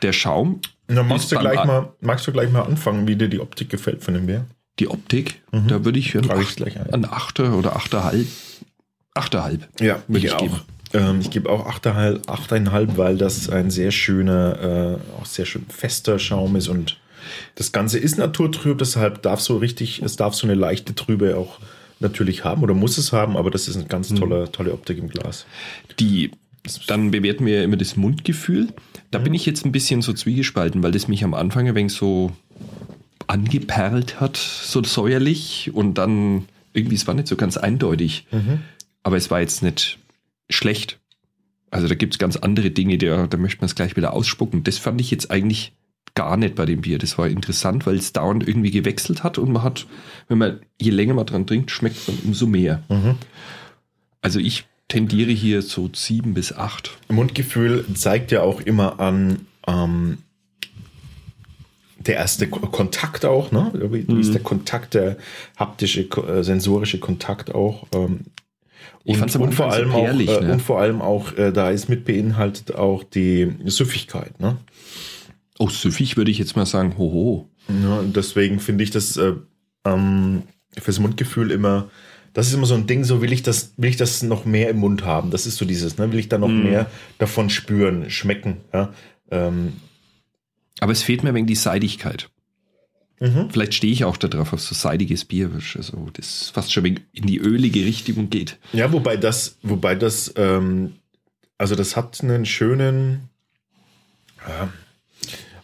Speaker 3: Der Schaum,
Speaker 2: dann magst du, gleich mal, magst du gleich mal anfangen, wie dir die Optik gefällt von dem Bier?
Speaker 3: die Optik,
Speaker 2: Mhm.
Speaker 3: da würde ich einen, Acht,
Speaker 2: ein.
Speaker 3: einen Achter oder Achterhalb, Achterhalb.
Speaker 2: Ja,
Speaker 3: Würde
Speaker 2: ich,
Speaker 3: ich
Speaker 2: auch.
Speaker 3: geben.
Speaker 2: Ähm, ich gebe auch 8,5, 8,5, weil das ein sehr schöner, äh, auch sehr schön fester Schaum ist und das Ganze ist naturtrüb, deshalb darf so richtig, es darf so eine leichte Trübe auch natürlich haben oder muss es haben, aber das ist eine ganz tolle, tolle Optik im Glas.
Speaker 3: Die, dann bewerten wir immer das Mundgefühl. Da
Speaker 2: Mhm.
Speaker 3: bin ich jetzt ein bisschen so zwiegespalten, weil das mich am Anfang ein wenig so angeperlt hat, so säuerlich und dann irgendwie, es war nicht so ganz eindeutig.
Speaker 2: Mhm.
Speaker 3: Aber es war jetzt nicht schlecht. Also da gibt es ganz andere Dinge, da, da möchte man es gleich wieder ausspucken. Das fand ich jetzt eigentlich gar nicht bei dem Bier. Das war interessant, weil es dauernd irgendwie gewechselt hat und man hat, wenn man je länger man dran trinkt, schmeckt man umso mehr.
Speaker 2: Mhm.
Speaker 3: Also ich tendiere hier so sieben bis acht.
Speaker 2: Mundgefühl zeigt ja auch immer an ähm, der erste Ko- Kontakt auch, ne? Wie ist der Kontakt, der haptische, äh, sensorische Kontakt auch. Ähm,
Speaker 3: Ich
Speaker 2: und, und vor allem auch, äh,
Speaker 3: ne?
Speaker 2: und vor allem auch, äh, da ist mit beinhaltet auch die Süffigkeit, ne?
Speaker 3: Oh, süffig würde ich jetzt mal sagen, hoho.
Speaker 2: Ja, deswegen finde ich das äh, ähm, fürs Mundgefühl immer, das ist immer so ein Ding, so will ich das, will ich das noch mehr im Mund haben. Das ist so dieses, ne? Will ich da noch
Speaker 3: Mhm.
Speaker 2: mehr davon spüren, schmecken, ja? Ähm,
Speaker 3: Aber es fehlt mir wegen die Seidigkeit.
Speaker 2: Mhm.
Speaker 3: Vielleicht stehe ich auch da drauf auf so seidiges Bier, also das fast schon in die ölige Richtung geht.
Speaker 2: Ja, wobei das, wobei das, ähm, also das hat einen schönen, ja,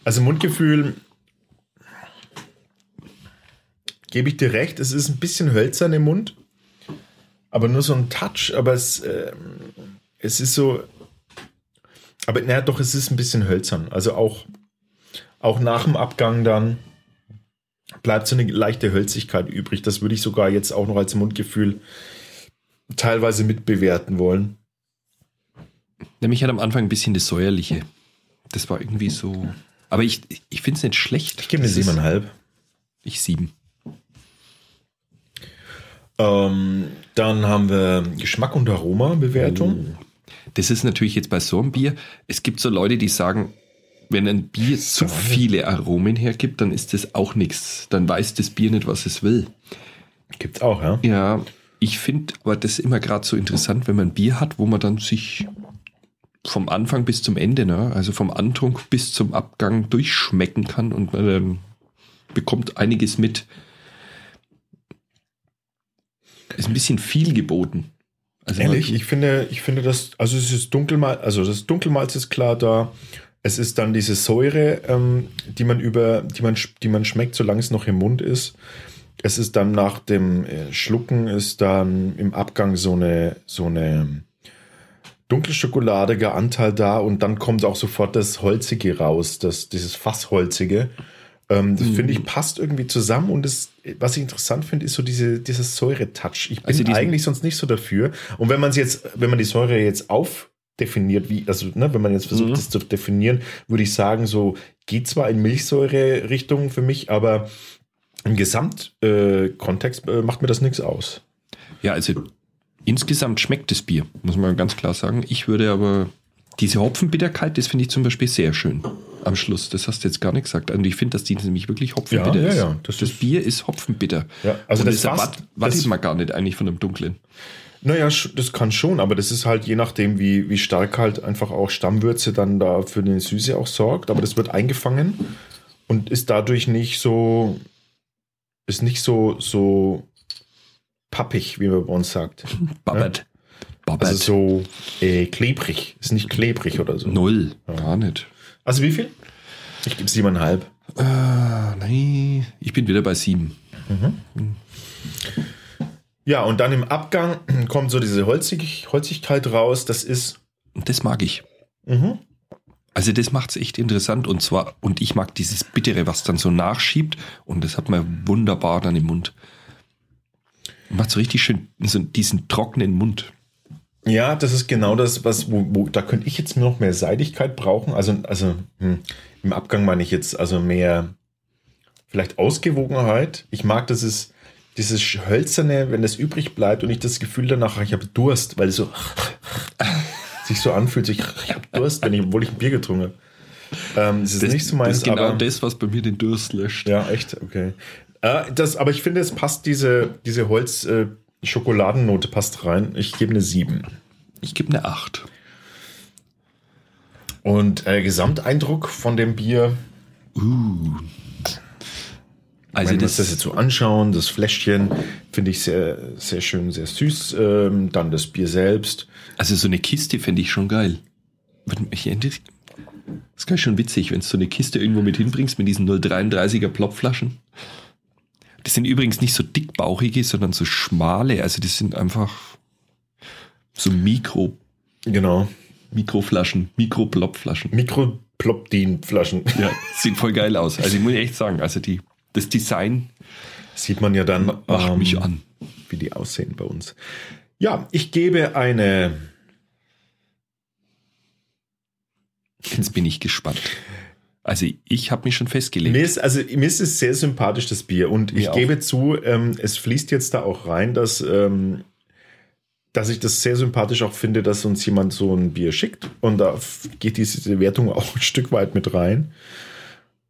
Speaker 2: also Mundgefühl, gebe ich dir recht, es ist ein bisschen hölzern im Mund, aber nur so ein Touch, aber es, ähm, es ist so, aber naja, doch, es ist ein bisschen hölzern, also auch, auch nach dem Abgang dann bleibt so eine leichte Hölzigkeit übrig, das würde ich sogar jetzt auch noch als Mundgefühl teilweise mitbewerten wollen.
Speaker 3: Nämlich hat am Anfang ein bisschen das Säuerliche. Das war irgendwie so. Aber ich, ich finde es nicht schlecht.
Speaker 2: Ich gebe
Speaker 3: ist-
Speaker 2: 7,5.
Speaker 3: Ich sieben.
Speaker 2: Ähm, dann haben wir Geschmack und Aroma-Bewertung.
Speaker 3: Das ist natürlich jetzt bei so einem Bier. Es gibt so Leute, die sagen, wenn ein Bier zu viele Aromen hergibt, dann ist das auch nichts. Dann weiß das Bier nicht, was es will.
Speaker 2: Gibt's auch, ja?
Speaker 3: Ja, ich finde aber das immer gerade so interessant, wenn man ein Bier hat, wo man dann sich vom Anfang bis zum Ende, ne, also vom Antrunk bis zum Abgang durchschmecken kann und man ähm, bekommt einiges mit. Ist ein bisschen viel geboten. Also
Speaker 2: Ehrlich,
Speaker 3: man,
Speaker 2: ich finde, ich finde das, also es ist Dunkelmalz, also das Dunkelmalz ist klar da. Es ist dann diese Säure, ähm, die man über, die man, die man schmeckt, solange es noch im Mund ist. Es ist dann nach dem äh, Schlucken ist dann im Abgang so eine, so eine dunkelschokoladige Anteil da und dann kommt auch sofort das Holzige raus, das, dieses Fassholzige. Ähm, das finde ich passt irgendwie zusammen und das, was ich interessant finde, ist so diese, dieser Säure-Touch. Ich bin
Speaker 3: Also
Speaker 2: eigentlich sonst nicht so dafür. Und wenn man es jetzt, wenn man die Säure jetzt aufdefiniert, wie, also ne, wenn man jetzt versucht,
Speaker 3: Mhm.
Speaker 2: das zu definieren, würde ich sagen, so geht zwar in Milchsäure-Richtung für mich, aber im Gesamtkontext äh, äh, macht mir das nichts aus.
Speaker 3: ja, also insgesamt schmeckt das Bier, muss man ganz klar sagen. Ich würde aber diese Hopfenbitterkeit, das finde ich zum Beispiel sehr schön am Schluss. Das hast du jetzt gar nicht gesagt. Und ich finde, dass die nämlich wirklich Hopfenbitter
Speaker 2: Ja, ja,
Speaker 3: ist.
Speaker 2: ja, das
Speaker 3: das
Speaker 2: ist-
Speaker 3: Bier ist Hopfenbitter.
Speaker 2: Ja, also
Speaker 3: Und
Speaker 2: das
Speaker 3: das
Speaker 2: fast-
Speaker 3: erwart- wartet
Speaker 2: das-
Speaker 3: man gar nicht eigentlich von einem dunklen.
Speaker 2: Naja, das kann schon, aber das ist halt je nachdem, wie, wie stark halt einfach auch Stammwürze dann da für eine Süße auch sorgt. Aber das wird eingefangen und ist dadurch nicht so, ist nicht so, so pappig, wie man bei uns sagt.
Speaker 3: Babbert. Babbert.
Speaker 2: Also so äh, klebrig. Ist nicht klebrig oder so.
Speaker 3: Null. Gar nicht.
Speaker 2: Also wie viel? Ich gebe siebeneinhalb.
Speaker 3: Ah, nein. Ich bin wieder bei sieben.
Speaker 2: Ja, und dann im Abgang kommt so diese Holzig Holzigkeit raus. Das ist.
Speaker 3: Und das mag ich.
Speaker 2: Mhm.
Speaker 3: Also das macht es echt interessant und zwar, und ich mag dieses Bittere, was dann so nachschiebt und das hat man wunderbar dann im Mund. Macht so richtig schön so diesen trockenen Mund.
Speaker 2: Ja, das ist genau das, was, wo, wo da könnte ich jetzt noch mehr Seidigkeit brauchen. Also, also hm, im Abgang meine ich jetzt also mehr vielleicht Ausgewogenheit. Ich mag, dass es dieses hölzerne, wenn das übrig bleibt und ich das Gefühl danach, ich habe Durst, weil es so sich so anfühlt, ich, ich habe Durst, wenn ich, obwohl ich ein Bier getrunken habe. Ähm, das ist
Speaker 3: Das,
Speaker 2: nicht so meins,
Speaker 3: das ist genau
Speaker 2: aber
Speaker 3: das, was bei mir den Durst löscht.
Speaker 2: ja, echt, okay. Äh, das, aber ich finde, es passt diese, diese Holz-Schokoladennote passt rein. Ich gebe eine 7.
Speaker 3: Ich gebe eine 8.
Speaker 2: Und äh, Gesamteindruck von dem Bier,
Speaker 3: Uh. Also
Speaker 2: wir
Speaker 3: das,
Speaker 2: das jetzt so anschauen, das Fläschchen finde ich sehr, sehr schön, sehr süß. Ähm, dann das Bier selbst.
Speaker 3: also so eine Kiste fände ich schon geil. Das ist gar schon witzig, wenn du so eine Kiste irgendwo mit hinbringst mit diesen 0,33er Plopflaschen. Das sind übrigens nicht so dickbauchige, sondern so schmale. Also das sind einfach so Mikro,
Speaker 2: Genau.
Speaker 3: Mikroflaschen, Mikroplopflaschen.
Speaker 2: Mikroplopdin-Flaschen.
Speaker 3: Ja, sieht voll geil aus. Also ich muss echt sagen, also die, das Design
Speaker 2: Sieht man ja dann,
Speaker 3: macht
Speaker 2: ähm,
Speaker 3: mich an.
Speaker 2: wie die aussehen bei uns. Ja, ich gebe eine.
Speaker 3: Jetzt bin ich gespannt. Also ich habe mich schon festgelegt.
Speaker 2: Mir ist, also, mir ist es sehr sympathisch, das Bier. Und
Speaker 3: Mir
Speaker 2: ich
Speaker 3: auch.
Speaker 2: gebe zu, ähm, es fließt jetzt da auch rein, dass, ähm, dass ich das sehr sympathisch auch finde, dass uns jemand so ein Bier schickt. Und da geht diese Wertung auch ein Stück weit mit rein.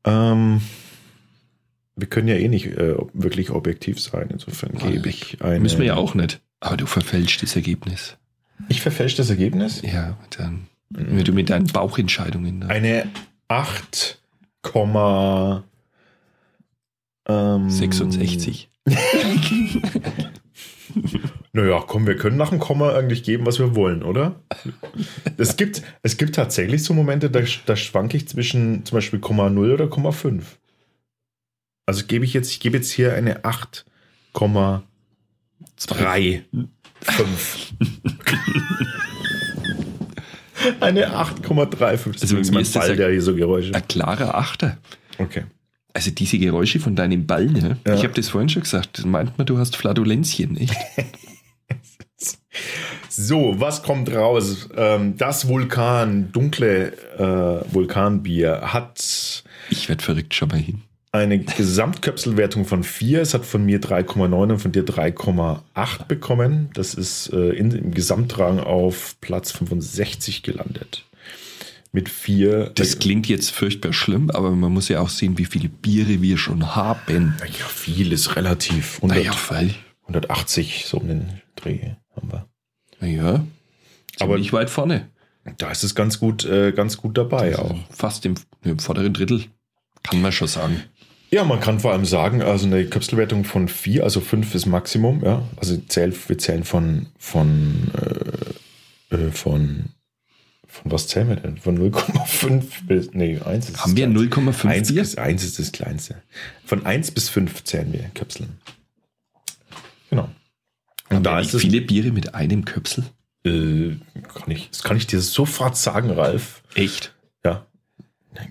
Speaker 2: Ähm, wir können ja eh nicht äh, wirklich objektiv sein. Insofern gebe ich eine.
Speaker 3: Müssen wir ja auch nicht. Aber du verfälschst das Ergebnis.
Speaker 2: Ich verfälsche das Ergebnis.
Speaker 3: Ja, dann, wenn du mit deinen Bauchentscheidungen. da-
Speaker 2: Eine 8, ähm,
Speaker 3: 66.
Speaker 2: Naja, komm, wir können nach dem Komma eigentlich geben, was wir wollen, oder? es, gibt, es gibt tatsächlich so Momente, da, da schwanke ich zwischen zum Beispiel Komma 0 oder Komma 5. Also gebe ich jetzt, ich gebe jetzt hier eine 8,3. 5. eine 8,35. Das
Speaker 3: Also
Speaker 2: ist mein
Speaker 3: ist
Speaker 2: Ball, der hier so Geräusche.
Speaker 3: Ein klarer Achter.
Speaker 2: Okay.
Speaker 3: Also diese Geräusche von deinem Ball, ne?
Speaker 2: Ja.
Speaker 3: Ich habe das vorhin schon gesagt. Das meint man, du hast Fladulenzien, echt?
Speaker 2: So, was kommt raus? Ähm, das Vulkan, dunkle äh, Vulkanbier hat
Speaker 3: Ich werd verrückt, schau mal hin.
Speaker 2: Eine Gesamtköpselwertung von 4. Es hat von mir 3,9 und von dir 3,8 bekommen. Das ist äh, in, im Gesamtrang auf Platz 65 gelandet. Mit 4.
Speaker 3: Das klingt jetzt furchtbar schlimm, aber man muss ja auch sehen, wie viele Biere wir schon haben.
Speaker 2: Ja, viel ist relativ. 100,
Speaker 3: Naja, weil.
Speaker 2: 180, so um den Dreh haben wir.
Speaker 3: Naja.
Speaker 2: Aber-
Speaker 3: Aber nicht weit vorne.
Speaker 2: Da ist es ganz gut, äh, ganz gut dabei auch.
Speaker 3: Fast im, im vorderen Drittel. Kann man schon sagen.
Speaker 2: Ja, man kann vor allem sagen, also eine Köpselwertung von 4, also 5 ist Maximum, ja. Also zähl, wir zählen von, von, äh, äh, von, von was zählen wir denn? Von 0,5 bis, nee, 1 ist
Speaker 3: Haben wir 0,5
Speaker 2: 1
Speaker 3: Bier?
Speaker 2: bis 1 ist das kleinste. Von 1 bis 5 zählen wir Köpseln. Genau. Und
Speaker 3: Haben
Speaker 2: da ist es,
Speaker 3: viele Biere mit einem Köpsel?
Speaker 2: äh, kann ich, das kann ich dir sofort sagen, Ralf.
Speaker 3: Echt?
Speaker 2: Ja.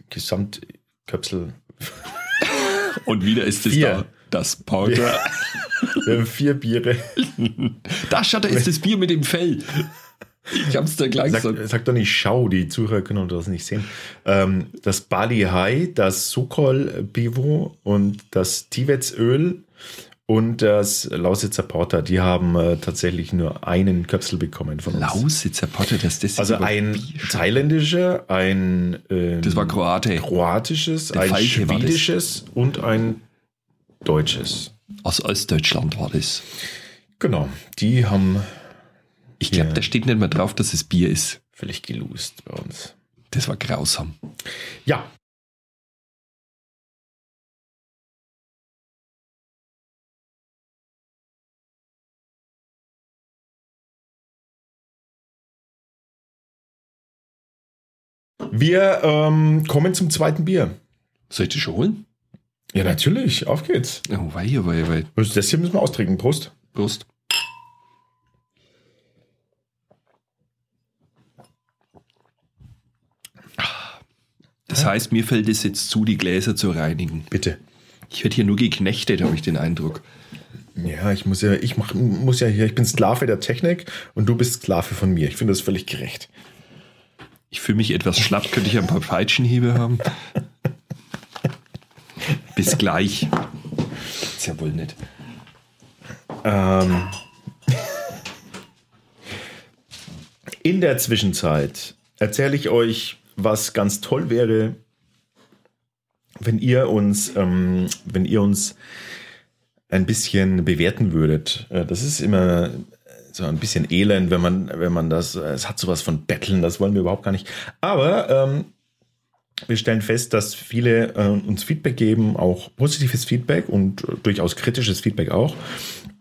Speaker 2: Gesamtköpsel.
Speaker 3: Und wieder ist es
Speaker 2: Vier.
Speaker 3: da. Das Porter.
Speaker 2: Wir haben vier Biere.
Speaker 3: Da schaut, da ist das Bier mit dem Fell. Ich hab's dir gleich
Speaker 2: Sag,
Speaker 3: gesagt.
Speaker 2: sag doch nicht Schau, die Zuhörer können das nicht sehen. Ähm, das Bali High, das Sokol Bivo und das Tibetsöl und das Lausitzer Porter, die haben äh, tatsächlich nur einen Köpsel bekommen von uns.
Speaker 3: Lausitzer Porter, das
Speaker 2: Also
Speaker 3: über
Speaker 2: ein thailändischer, ein ähm,
Speaker 3: Das war Kroate.
Speaker 2: kroatisches,
Speaker 3: Der
Speaker 2: ein
Speaker 3: Falke
Speaker 2: schwedisches und ein deutsches.
Speaker 3: Aus Ostdeutschland war das.
Speaker 2: Genau, die haben
Speaker 3: Ich glaube, da steht nicht mehr drauf, dass es Bier ist.
Speaker 2: völlig geloost bei uns.
Speaker 3: Das war grausam.
Speaker 2: Ja. Wir ähm, kommen zum zweiten Bier.
Speaker 3: Soll ich das schon holen?
Speaker 2: Ja, natürlich. Auf geht's.
Speaker 3: Oh, wei, wei, wei.
Speaker 2: Das hier müssen wir austrinken. Prost.
Speaker 3: Prost. Das heißt, mir fällt es jetzt zu, die Gläser zu reinigen.
Speaker 2: Bitte.
Speaker 3: Ich werde hier nur geknechtet, habe ich den Eindruck.
Speaker 2: Ja, ich muss ja, ich mach, muss ja hier, ich bin Sklave der Technik und du bist Sklave von mir. Ich finde das völlig gerecht.
Speaker 3: Ich fühle mich etwas schlapp, könnte ich ein paar Peitschenhiebe haben? Bis gleich. Ist ja wohl nicht.
Speaker 2: Ähm, in der Zwischenzeit erzähle ich euch, was ganz toll wäre, wenn ihr uns, ähm, wenn ihr uns ein bisschen bewerten würdet. Äh, Das ist immer so ein bisschen elend, wenn man, wenn man das, es hat sowas von Betteln, das wollen wir überhaupt gar nicht. Aber ähm, wir stellen fest, dass viele äh, uns Feedback geben, auch positives Feedback und äh, durchaus kritisches Feedback auch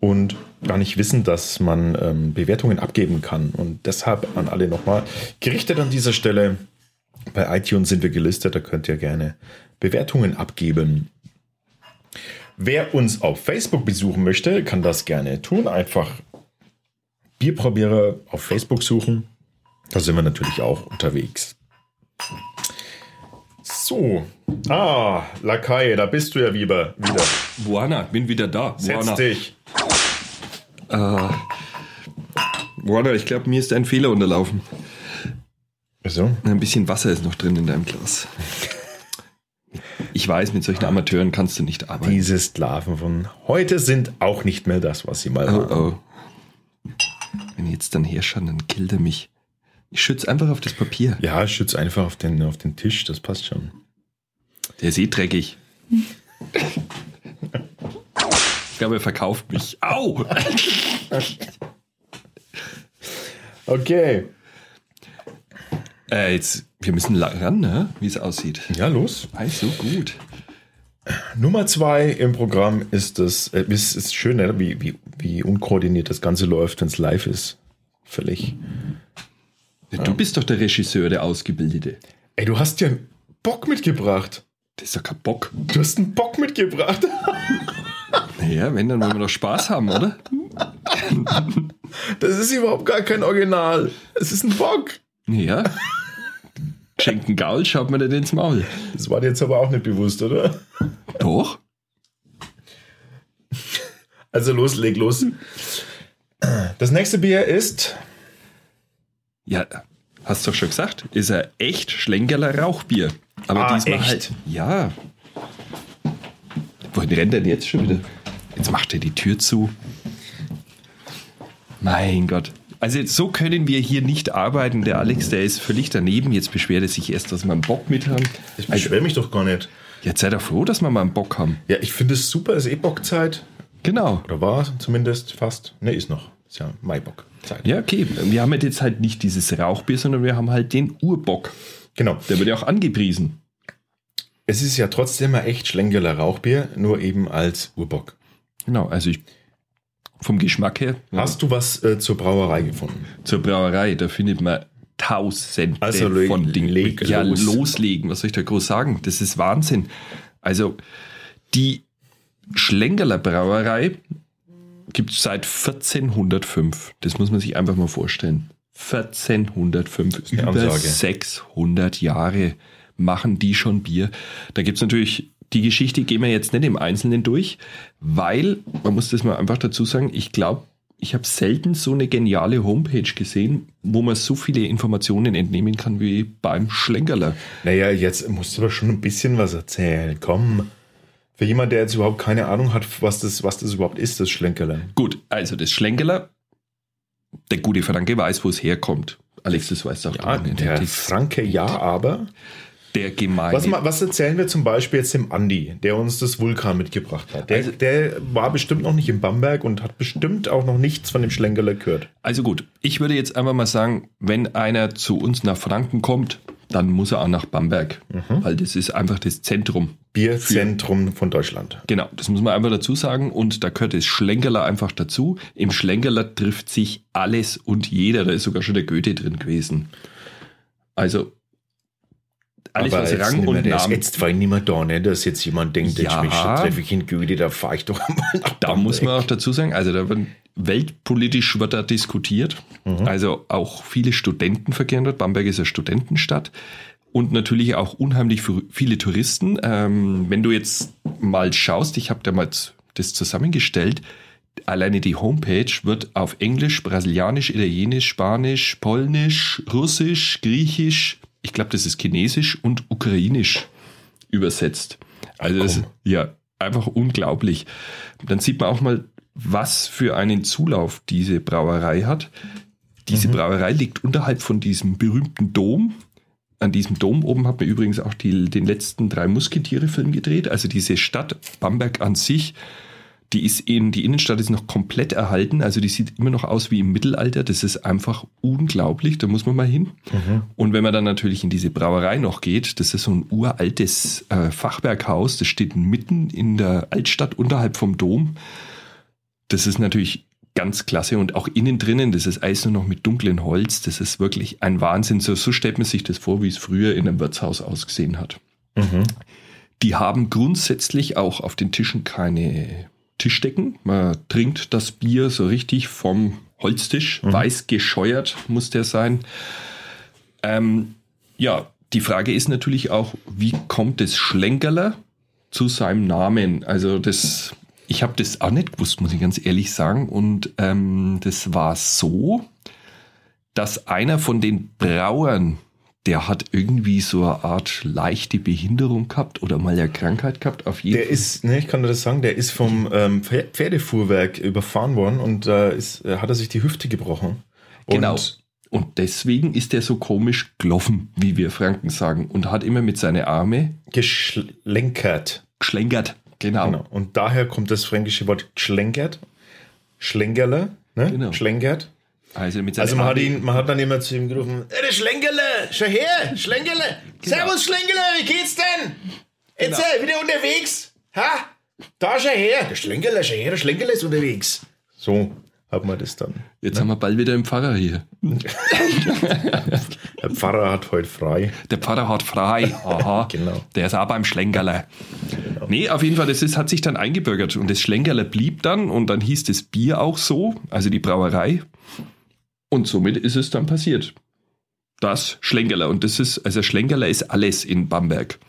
Speaker 2: und gar nicht wissen, dass man ähm, Bewertungen abgeben kann. Und deshalb an alle nochmal gerichtet an dieser Stelle. Bei iTunes sind wir gelistet, da könnt ihr gerne Bewertungen abgeben. Wer uns auf Facebook besuchen möchte, kann das gerne tun. Einfach Bierprobierer auf Facebook suchen. Da sind wir natürlich auch unterwegs. So. Ah, Lakai, da bist du ja wieder. wieder.
Speaker 3: Buana, bin wieder da.
Speaker 2: Setz
Speaker 3: Buana,
Speaker 2: dich.
Speaker 3: Buana ich glaube, mir ist ein Fehler unterlaufen.
Speaker 2: So.
Speaker 3: Ein bisschen Wasser ist noch drin in deinem Glas. Ich weiß, mit solchen Amateuren kannst du nicht arbeiten.
Speaker 2: Diese Sklaven von heute sind auch nicht mehr das, was sie mal
Speaker 3: Oh,
Speaker 2: waren.
Speaker 3: oh. Wenn ich jetzt dann herschauen, dann killt er mich. Ich schütze einfach auf das Papier.
Speaker 2: Ja, schütz einfach auf den, auf den Tisch, das passt schon.
Speaker 3: Der ist eh dreckig. Ich glaube, er verkauft mich. Au!
Speaker 2: Okay.
Speaker 3: Äh, jetzt, wir müssen ran, ne? wie es aussieht.
Speaker 2: Ja, los.
Speaker 3: Also gut.
Speaker 2: Nummer zwei im Programm ist das, äh, ist, ist schön, ne? wie, wie, wie unkoordiniert das Ganze läuft, wenn es live ist. Völlig.
Speaker 3: Du bist doch der Regisseur, der Ausgebildete.
Speaker 2: Ey, du hast ja einen Bock mitgebracht.
Speaker 3: Das ist doch kein Bock.
Speaker 2: Du hast einen Bock mitgebracht.
Speaker 3: Naja, wenn, dann wollen wir doch Spaß haben, oder?
Speaker 2: Das ist überhaupt gar kein Original. Es ist ein Bock.
Speaker 3: Ja. Schenken Gaul, schaut mir nicht ins Maul.
Speaker 2: Das war dir jetzt aber auch nicht bewusst, oder?
Speaker 3: Doch.
Speaker 2: Also los, leg los. Das nächste Bier ist.
Speaker 3: Ja, hast doch schon gesagt, ist ein echt Schlenkerler Rauchbier. Aber
Speaker 2: Ah,
Speaker 3: diesmal
Speaker 2: echt?
Speaker 3: halt. Ja. wohin rennt er denn jetzt schon wieder? Jetzt macht er die Tür zu. Mein Gott. Also so können wir hier nicht arbeiten. Der Alex, der ist völlig daneben. Jetzt beschwert er sich erst, dass wir einen Bock mit haben.
Speaker 2: Ich beschwere mich doch gar nicht.
Speaker 3: Jetzt seid ihr froh, dass wir mal einen Bock haben.
Speaker 2: Ja, ich finde es super, es ist eh Bockzeit.
Speaker 3: Genau.
Speaker 2: Oder war zumindest fast. Ne, ist noch. Ist ja Maibockzeit.
Speaker 3: Ja, okay. Wir haben jetzt halt nicht dieses Rauchbier, sondern wir haben halt den Urbock.
Speaker 2: Genau.
Speaker 3: Der wird ja auch angepriesen.
Speaker 2: Es ist ja trotzdem ein echt Schlenkerler Rauchbier, nur eben als Urbock.
Speaker 3: Genau, also ich vom Geschmack her.
Speaker 2: Hast du was äh, zur Brauerei gefunden?
Speaker 3: Zur Brauerei, da findet man tausende
Speaker 2: Also
Speaker 3: von Dingen.
Speaker 2: leg
Speaker 3: ja,
Speaker 2: los.
Speaker 3: loslegen, was soll ich da groß sagen? Das ist Wahnsinn. Also die Schlenkerler Brauerei gibt es seit 1405. Das muss man sich einfach mal vorstellen. 1405,
Speaker 2: eine
Speaker 3: über
Speaker 2: Ansage.
Speaker 3: 600 Jahre machen die schon Bier. Da gibt es natürlich, die Geschichte gehen wir jetzt nicht im Einzelnen durch, weil, man muss das mal einfach dazu sagen, ich glaube, ich habe selten so eine geniale Homepage gesehen, wo man so viele Informationen entnehmen kann wie beim Schlenkerler.
Speaker 2: Naja, jetzt musst du aber schon ein bisschen was erzählen. Komm. Für jemand, der jetzt überhaupt keine Ahnung hat, was das, was das überhaupt ist, das Schlenkerle.
Speaker 3: Gut, also das Schlenkerler, der gute Franke weiß, wo es herkommt. Alex, das weißt du auch.
Speaker 2: Ja, der
Speaker 3: Die-
Speaker 2: Franke ja, aber.
Speaker 3: der gemeine.
Speaker 2: Was, was erzählen wir zum Beispiel jetzt dem Andi, der uns das Vulkan mitgebracht hat? Der,
Speaker 3: Also-
Speaker 2: der war bestimmt noch nicht in Bamberg und hat bestimmt auch noch nichts von dem Schlenkerle gehört.
Speaker 3: Also gut, ich würde jetzt einfach mal sagen, wenn einer zu uns nach Franken kommt, dann muss er auch nach Bamberg, weil das ist einfach das Zentrum.
Speaker 2: Bierzentrum von Deutschland.
Speaker 3: Genau, das muss man einfach dazu sagen und da gehört das Schlenkerler einfach dazu. Im Schlenkerler trifft sich alles und jeder, da ist sogar schon der Goethe drin gewesen. Also alles,
Speaker 2: aber
Speaker 3: was
Speaker 2: jetzt
Speaker 3: Rang
Speaker 2: nicht mehr,
Speaker 3: und Namen
Speaker 2: jetzt war niemand da, ne? dass jetzt jemand denkt,
Speaker 3: Ja.
Speaker 2: ich mich treffe ich in Goethe, da fahre ich doch mal nach
Speaker 3: Da muss man auch dazu sagen, also da wird weltpolitisch wird da diskutiert. Also auch viele Studenten verkehren dort. Bamberg ist eine Studentenstadt. Und natürlich auch unheimlich für viele Touristen. Ähm, wenn du jetzt mal schaust, ich habe da mal das zusammengestellt, alleine die Homepage wird auf Englisch, Brasilianisch, Italienisch, Spanisch, Polnisch, Russisch, Griechisch, ich glaube, das ist Chinesisch und Ukrainisch übersetzt. Also das, ja, einfach unglaublich. Dann sieht man auch mal, was für einen Zulauf diese Brauerei hat. Diese Brauerei liegt unterhalb von diesem berühmten Dom. An diesem Dom oben hat man übrigens auch die, den letzten drei Musketiere-Film gedreht. Also diese Stadt Bamberg an sich, die ist in, die Innenstadt ist noch komplett erhalten. Also die sieht immer noch aus wie im Mittelalter. Das ist einfach unglaublich. Da muss man mal hin. Und wenn man dann natürlich in diese Brauerei noch geht, das ist so ein uraltes äh, Fachwerkhaus. Das steht mitten in der Altstadt unterhalb vom Dom. Das ist natürlich ganz klasse und auch innen drinnen, das ist alles nur noch mit dunklem Holz. Das ist wirklich ein Wahnsinn. So, so stellt man sich das vor, wie es früher in einem Wirtshaus ausgesehen hat. Die haben grundsätzlich auch auf den Tischen keine Tischdecken. Man trinkt das Bier so richtig vom Holztisch. Weiß gescheuert muss der sein. Ähm, ja, die Frage ist natürlich auch, wie kommt das Schlenkerler zu seinem Namen? Also das, ich habe das auch nicht gewusst, muss ich ganz ehrlich sagen. Und ähm, das war so, dass einer von den Brauern, der hat irgendwie so eine Art leichte Behinderung gehabt oder mal eine Krankheit gehabt. Auf jeden
Speaker 2: Der ist, ne, ich kann dir das sagen, der ist vom ähm, Pfer- Pferdefuhrwerk überfahren worden und da ist, äh, hat er sich die Hüfte gebrochen. Und
Speaker 3: Genau. Und deswegen ist er so komisch gelaufen, wie wir Franken sagen, und hat immer mit seinen Arme
Speaker 2: Geschlenkert.
Speaker 3: geschlenkert. Genau.
Speaker 2: Genau. Und daher kommt das fränkische Wort geschlenkert. Schlenkerle, ne?
Speaker 3: Genau.
Speaker 2: Schlenkert.
Speaker 3: Also mit
Speaker 2: Also man hat, ihn, man hat dann immer zu ihm gerufen, "Ey, der Schlenkerle, schau her, Schlenkerle.
Speaker 3: Genau.
Speaker 2: Servus Schlenkerle, wie geht's denn? Jetzt äh, wieder unterwegs? Ha? Da schau her. Der Schlenkerle, schau her, der Schlenkerle ist unterwegs. So hat man das dann.
Speaker 3: Jetzt haben wir bald wieder einen Pfarrer hier.
Speaker 2: Der Pfarrer hat heute frei.
Speaker 3: Der Pfarrer hat frei. Aha.
Speaker 2: Genau.
Speaker 3: Der ist auch beim Schlenkerler. Nee, auf jeden Fall, das ist, hat sich dann eingebürgert. Und das Schlenkerler blieb dann und dann hieß das Bier auch so, also die Brauerei. Und somit ist es dann passiert. Das Schlenkerler. Und das ist, also Schlenkerler ist alles in Bamberg.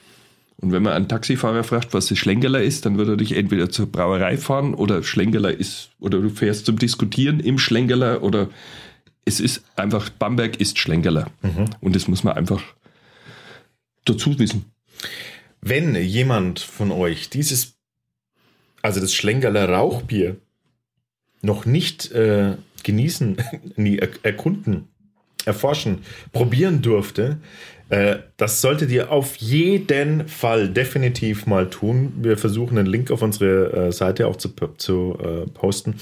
Speaker 3: Und wenn man einen Taxifahrer fragt, was das Schlenkerler ist, dann wird er dich entweder zur Brauerei fahren oder Schlenkerler ist, oder du fährst zum Diskutieren im Schlenkerler oder es ist einfach, Bamberg ist Schlenkerler. Und das muss man einfach dazu wissen.
Speaker 2: Wenn jemand von euch dieses also das Schlengerler Rauchbier, noch nicht äh, genießen, nie er erkunden, erforschen, probieren durfte, äh, das solltet ihr auf jeden Fall definitiv mal tun. Wir versuchen einen Link auf unsere äh, Seite auch zu, zu äh, posten.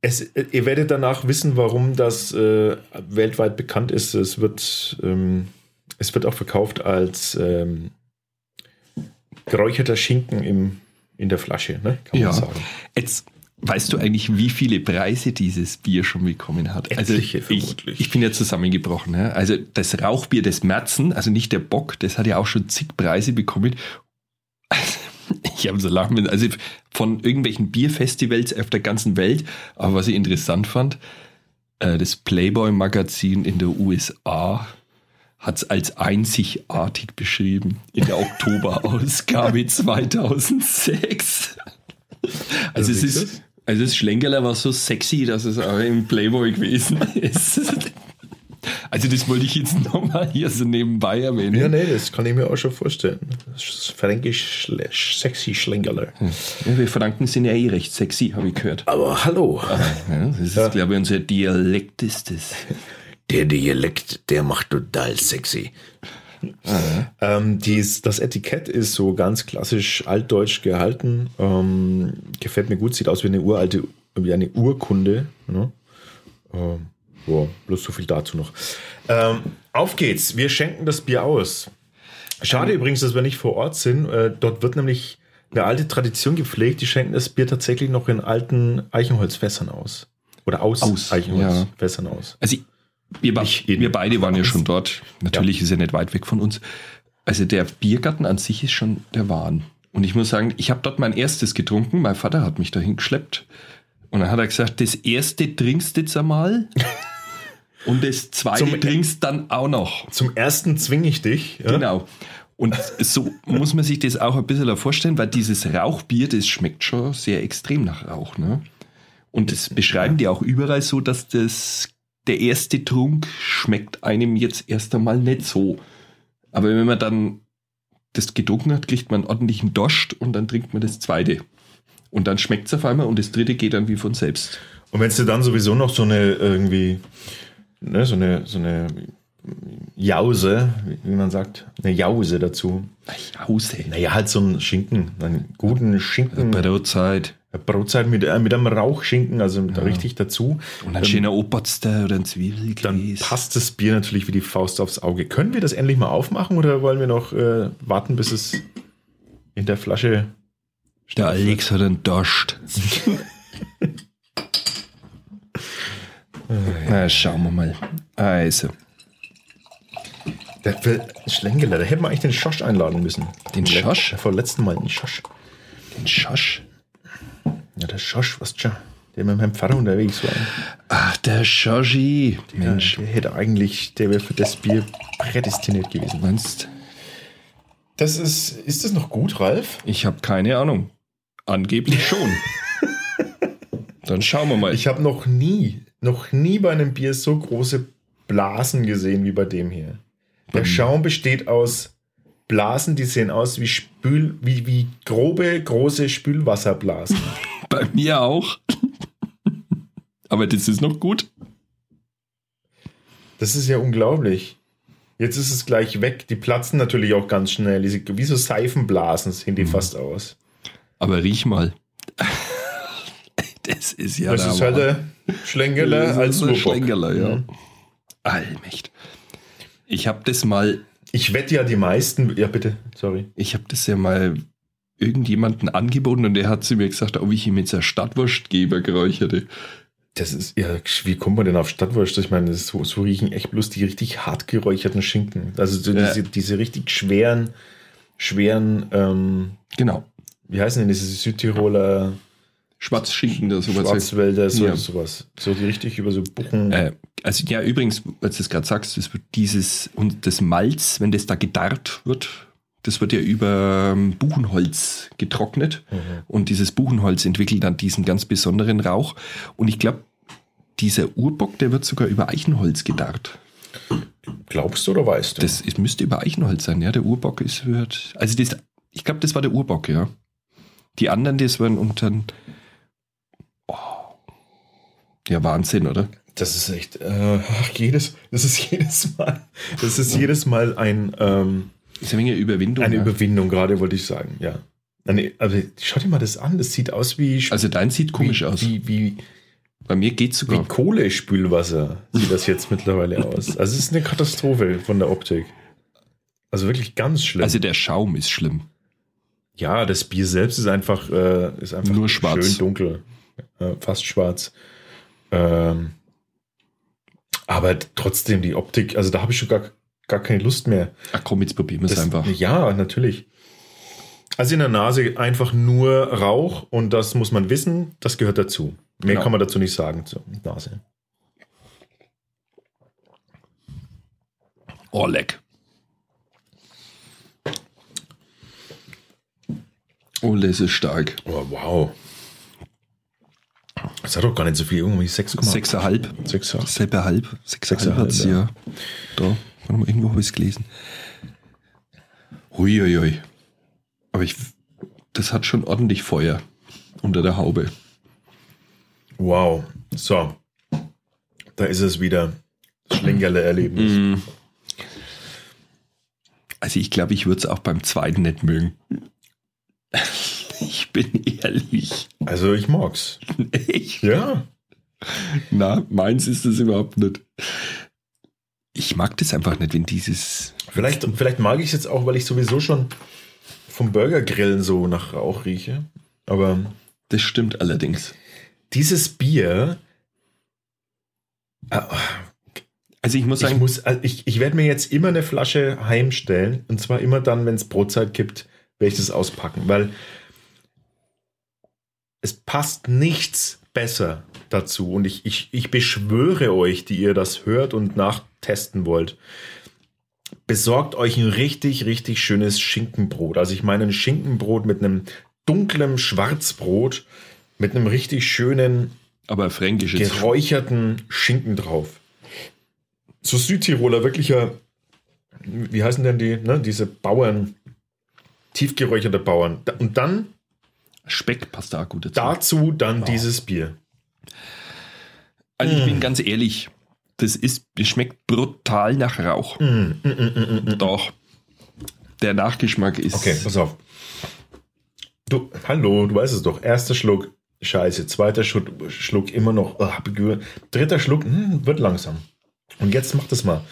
Speaker 2: Es, äh, ihr werdet danach wissen, warum das äh, weltweit bekannt ist. Es wird, ähm, es wird auch verkauft als ähm, geräucherter Schinken im, in der Flasche, ne?
Speaker 3: kann man ja. sagen. Jetzt Weißt du eigentlich, wie viele Preise dieses Bier schon bekommen hat?
Speaker 2: Etliche,
Speaker 3: also ich, ich bin ja zusammengebrochen. Ja? Also das Rauchbier des Merzen, also nicht der Bock, das hat ja auch schon zig Preise bekommen. Ich habe so lachen müssen. Also von irgendwelchen Bierfestivals auf der ganzen Welt. Aber was ich interessant fand, äh, das Playboy-Magazin in der USA hat es als einzigartig beschrieben in der Oktoberausgabe 2006. Also es ist, also das Schlenkerler war so sexy, dass es auch im Playboy gewesen ist. Also das wollte ich jetzt nochmal hier so nebenbei erwähnen.
Speaker 2: Ja, nee, das kann ich mir auch schon vorstellen. Fränkisch sexy Schlenkerler.
Speaker 3: Ja, wir Franken sind ja eh recht sexy, habe ich gehört.
Speaker 2: Aber hallo.
Speaker 3: Ja, das ist, ja. glaube ich, unser Dialekt ist das.
Speaker 1: Der Dialekt, der macht total sexy.
Speaker 2: Ähm, dies, das Etikett ist so ganz klassisch altdeutsch gehalten. Ähm, gefällt mir gut, sieht aus wie eine uralte, wie eine Urkunde. Ne? Ähm, boah, bloß so viel dazu noch. Ähm, auf geht's, wir schenken das Bier aus. Schade übrigens, dass wir nicht vor Ort sind. Äh, dort wird nämlich eine alte Tradition gepflegt. Die schenken das Bier tatsächlich noch in alten Eichenholzfässern aus. Oder aus, aus Eichenholzfässern ja. aus.
Speaker 3: Also wir, wir beide waren ja schon dort. Natürlich ja. ist er nicht weit weg von uns. Also der Biergarten an sich ist schon der Wahn. Und ich muss sagen, ich habe dort mein erstes getrunken. Mein Vater hat mich dahin geschleppt. Und dann hat er gesagt, das erste trinkst jetzt einmal. und das zweite zum, trinkst dann auch noch.
Speaker 2: Zum ersten zwinge ich dich.
Speaker 3: Ja? Genau. Und so muss man sich das auch ein bisschen vorstellen, weil dieses Rauchbier, das schmeckt schon sehr extrem nach Rauch. Ne? Und das beschreiben die auch überall so, dass das der erste Trunk schmeckt einem jetzt erst einmal nicht so. Aber wenn man dann das getrunken hat, kriegt man einen ordentlichen Dost und dann trinkt man das zweite. Und dann schmeckt es auf einmal und das dritte geht dann wie von selbst.
Speaker 2: Und wenn du dann sowieso noch so eine irgendwie, ne, so eine, so eine Jause, wie man sagt, eine Jause dazu.
Speaker 3: Jause?
Speaker 2: Naja, halt so ein Schinken, einen guten Schinken.
Speaker 3: Brotzeit.
Speaker 2: Brotzeit mit, äh, mit einem Rauchschinken, also ja. richtig dazu.
Speaker 3: Und ein ähm, schöner Oberster oder ein Zwiebelgräs.
Speaker 2: Dann passt das Bier natürlich wie die Faust aufs Auge. Können wir das endlich mal aufmachen oder wollen wir noch äh, warten, bis es in der Flasche
Speaker 3: Der Alex hat einen Dost. Na, schauen wir mal. Also.
Speaker 2: Der Schlengeler, da hätten wir eigentlich den Schosch einladen müssen.
Speaker 3: Den Schosch?
Speaker 2: Vor letzten Mal den Schosch.
Speaker 3: Den Schosch?
Speaker 2: Ja, der Schosch, was schon, der mit meinem Pfarrer unterwegs war.
Speaker 3: Ach, der Schoschi.
Speaker 2: Mensch. Der hätte eigentlich, der wäre für das Bier prädestiniert gewesen.
Speaker 3: Meinst
Speaker 2: Das ist, ist das noch gut, Ralf?
Speaker 3: Ich habe keine Ahnung. Angeblich schon. Dann schauen wir mal.
Speaker 2: Ich habe noch nie, noch nie bei einem Bier so große Blasen gesehen wie bei dem hier. Der Schaum besteht aus Blasen, die sehen aus wie Spül, wie, wie grobe, große Spülwasserblasen.
Speaker 3: Bei mir auch. Aber das ist noch gut.
Speaker 2: Das ist ja unglaublich. Jetzt ist es gleich weg. Die platzen natürlich auch ganz schnell. wie so Seifenblasen sehen die mhm. fast aus.
Speaker 3: Aber riech mal. Das ist ja.
Speaker 2: Das ist halt der Schlengerler als
Speaker 3: ein Schlengerler, ja. Mhm. Allmächt. Ich habe das mal.
Speaker 2: Ich wette ja die meisten. Ja, bitte, sorry.
Speaker 3: Ich habe das ja mal irgendjemanden angeboten und der hat zu mir gesagt, ob ich ihm jetzt eine Stadtwurst gebe, geräucherte.
Speaker 2: Das ist, ja, wie kommt man denn auf Stadtwurst? Ich meine, so, so riechen echt bloß die richtig hart geräucherten Schinken. Also so ja. diese, diese richtig schweren, schweren, ähm,
Speaker 3: genau.
Speaker 2: Wie heißen denn diese Südtiroler
Speaker 3: Schwarzschinken oder
Speaker 2: sowas? Schwarzwälder, so, ja. sowas. So die richtig über so Buchen.
Speaker 3: Äh, also ja, übrigens, als du es gerade sagst, das wird dieses und das Malz, wenn das da gedarrt wird, das wird ja über ähm, Buchenholz getrocknet mhm. und dieses Buchenholz entwickelt dann diesen ganz besonderen Rauch. Und ich glaube, dieser Urbock, der wird sogar über Eichenholz gedarrt.
Speaker 2: Glaubst du oder weißt du?
Speaker 3: Das es müsste über Eichenholz sein, ja. Der Urbock ist wird. Also das, ich glaube, das war der Urbock, ja. Die anderen, das waren unter. Oh. Ja, Wahnsinn, oder?
Speaker 2: Das ist echt, äh, ach, jedes, das ist jedes Mal, das ist jedes Mal ein, ähm,
Speaker 3: Ist eine Menge Überwindung.
Speaker 2: eine
Speaker 3: ja.
Speaker 2: Überwindung, gerade wollte ich sagen, ja. Nee, also schau dir mal das an, das sieht aus wie,
Speaker 3: Also dein sieht komisch
Speaker 2: wie,
Speaker 3: aus.
Speaker 2: Wie, wie,
Speaker 3: Bei mir geht's
Speaker 2: wie
Speaker 3: sogar.
Speaker 2: Kohlespülwasser sieht das jetzt mittlerweile aus. Also es ist eine Katastrophe von der Optik. Also wirklich ganz schlimm.
Speaker 3: Also der Schaum ist schlimm.
Speaker 2: Ja, das Bier selbst ist einfach, äh, ist einfach
Speaker 3: Nur schwarz.
Speaker 2: schön dunkel. Äh, fast schwarz. Ähm, aber trotzdem die Optik, also da habe ich schon gar, gar keine Lust mehr.
Speaker 3: Ach komm, jetzt probieren wir es einfach.
Speaker 2: Ja, natürlich. Also in der Nase einfach nur Rauch und das muss man wissen, das gehört dazu. Mehr
Speaker 3: Genau.
Speaker 2: kann man dazu nicht sagen zur Nase.
Speaker 3: Oh, leck. Oh, das ist stark.
Speaker 2: Oh, wow. Das hat doch gar nicht so viel, irgendwie 6,5.
Speaker 3: Sechseinhalb.
Speaker 2: 6,5.
Speaker 3: Sechseinhalb. Sechseinhalb
Speaker 2: Sechseinhalb,
Speaker 3: hat sie ja. Da, irgendwo habe ich es gelesen. Huiuiui. Aber ich, das hat schon ordentlich Feuer unter der Haube.
Speaker 2: Wow. So. Da ist es wieder. Schlingerle-Erlebnis.
Speaker 3: Mm. Also ich glaube, ich würde es auch beim zweiten nicht mögen. Ich bin ehrlich.
Speaker 2: Also ich mag's.
Speaker 3: Echt?
Speaker 2: Ja.
Speaker 3: Na, meins ist es überhaupt nicht. Ich mag das einfach nicht, wenn dieses.
Speaker 2: Vielleicht, vielleicht mag ich es jetzt auch, weil ich sowieso schon vom Burgergrillen so nach Rauch rieche. Aber
Speaker 3: Das stimmt allerdings.
Speaker 2: dieses Bier. äh,
Speaker 3: Also ich muss
Speaker 2: Ich,
Speaker 3: sagen,
Speaker 2: muss, also ich, ich werde mir jetzt immer eine Flasche heimstellen. Und zwar immer dann, wenn es Brotzeit gibt, werde ich das auspacken. Weil es passt nichts besser dazu. Und ich, ich, ich beschwöre euch, die ihr das hört und nachtesten wollt. Besorgt euch ein richtig, richtig schönes Schinkenbrot. Also ich meine ein Schinkenbrot mit einem dunklen Schwarzbrot, mit einem richtig schönen
Speaker 3: aber fränkisches.
Speaker 2: geräucherten Schinken drauf. So Südtiroler, wirklicher, wie heißen denn die, ne, diese Bauern, tiefgeräucherte Bauern. Und dann
Speaker 3: Speck passt da gut dazu.
Speaker 2: dazu dann dieses Bier.
Speaker 3: Also ich
Speaker 2: Mm.
Speaker 3: bin ganz ehrlich, das ist, es schmeckt brutal nach Rauch.
Speaker 2: Mm, mm, mm, mm, mm.
Speaker 3: Doch. Der Nachgeschmack ist.
Speaker 2: Okay, pass auf. Du, hallo, du weißt es doch. Erster Schluck, scheiße. Zweiter Schluck, Schluck immer noch. begür- Dritter Schluck, hm, wird langsam. Und jetzt mach das mal.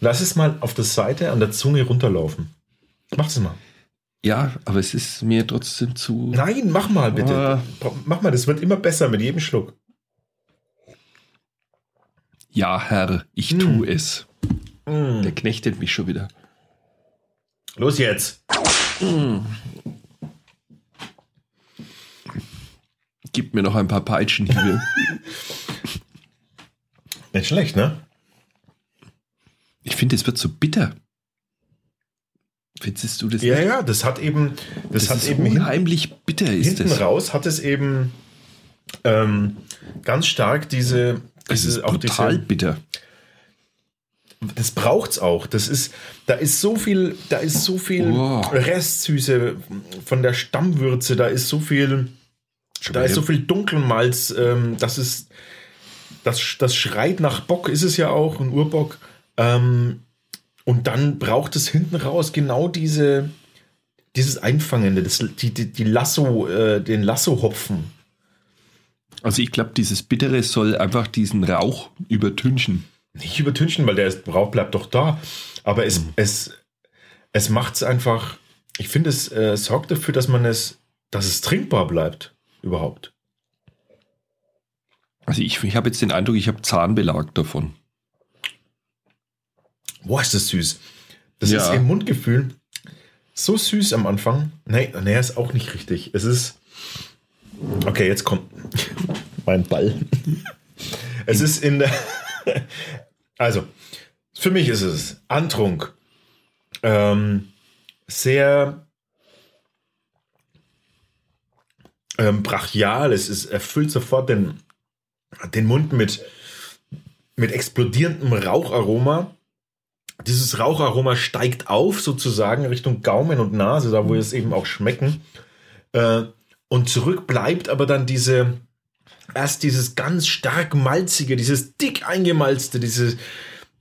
Speaker 2: Lass es mal auf der Seite an der Zunge runterlaufen. Mach es mal.
Speaker 3: Ja, aber es ist mir trotzdem zu.
Speaker 2: Nein, mach mal bitte.
Speaker 3: Ah.
Speaker 2: Mach mal, das wird immer besser mit jedem Schluck.
Speaker 3: Ja, Herr, ich
Speaker 2: Hm.
Speaker 3: tu es. Der knechtet mich schon wieder.
Speaker 2: Los jetzt.
Speaker 3: Gib mir noch ein paar Peitschenhiebe.
Speaker 2: Nicht schlecht, ne?
Speaker 3: ich finde, es wird so bitter. Findest du das
Speaker 2: Ja,
Speaker 3: nicht?
Speaker 2: ja, das hat eben, das,
Speaker 3: Das
Speaker 2: hat
Speaker 3: ist
Speaker 2: eben
Speaker 3: unheimlich bitter, ist
Speaker 2: hinten
Speaker 3: das.
Speaker 2: raus hat es eben ähm, ganz stark diese,
Speaker 3: Es
Speaker 2: diese
Speaker 3: ist brutal
Speaker 2: diese,
Speaker 3: bitter.
Speaker 2: das braucht's auch. Das ist, da ist so viel, da ist so viel
Speaker 3: Wow.
Speaker 2: Restsüße von der Stammwürze, da ist so viel, da ist so viel Dunkelmalz, ähm, das ist, das, das schreit nach Bock, ist es ja auch, ein Urbock. Ähm, und dann braucht es hinten raus genau diese, dieses Einfangende, das, die, die, die Lasso, äh, den Lasso-Hopfen.
Speaker 3: Also ich glaube, dieses Bittere soll einfach diesen Rauch übertünchen.
Speaker 2: Nicht übertünchen, weil der Rauch bleibt doch da. Aber es, es, es macht es einfach, ich finde, es äh, sorgt dafür, dass man es, dass es trinkbar bleibt. Überhaupt.
Speaker 3: Also ich, ich habe jetzt den Eindruck, ich habe Zahnbelag davon.
Speaker 2: Boah, ist das süß. Das
Speaker 3: Ja.
Speaker 2: ist im Mundgefühl so süß am Anfang. Nee, nee, ist auch nicht richtig. Es ist. Okay, jetzt kommt mein Ball. Es ist in der. Also, für mich ist es Antrunk. Ähm, sehr ähm, brachial. Es ist, erfüllt sofort den, den Mund mit, mit explodierendem Raucharoma dieses Raucharoma steigt auf sozusagen Richtung Gaumen und Nase, da wo wir es eben auch schmecken. Äh, Und zurück bleibt aber dann diese, erst dieses ganz stark malzige, dieses dick eingemalzte, dieses,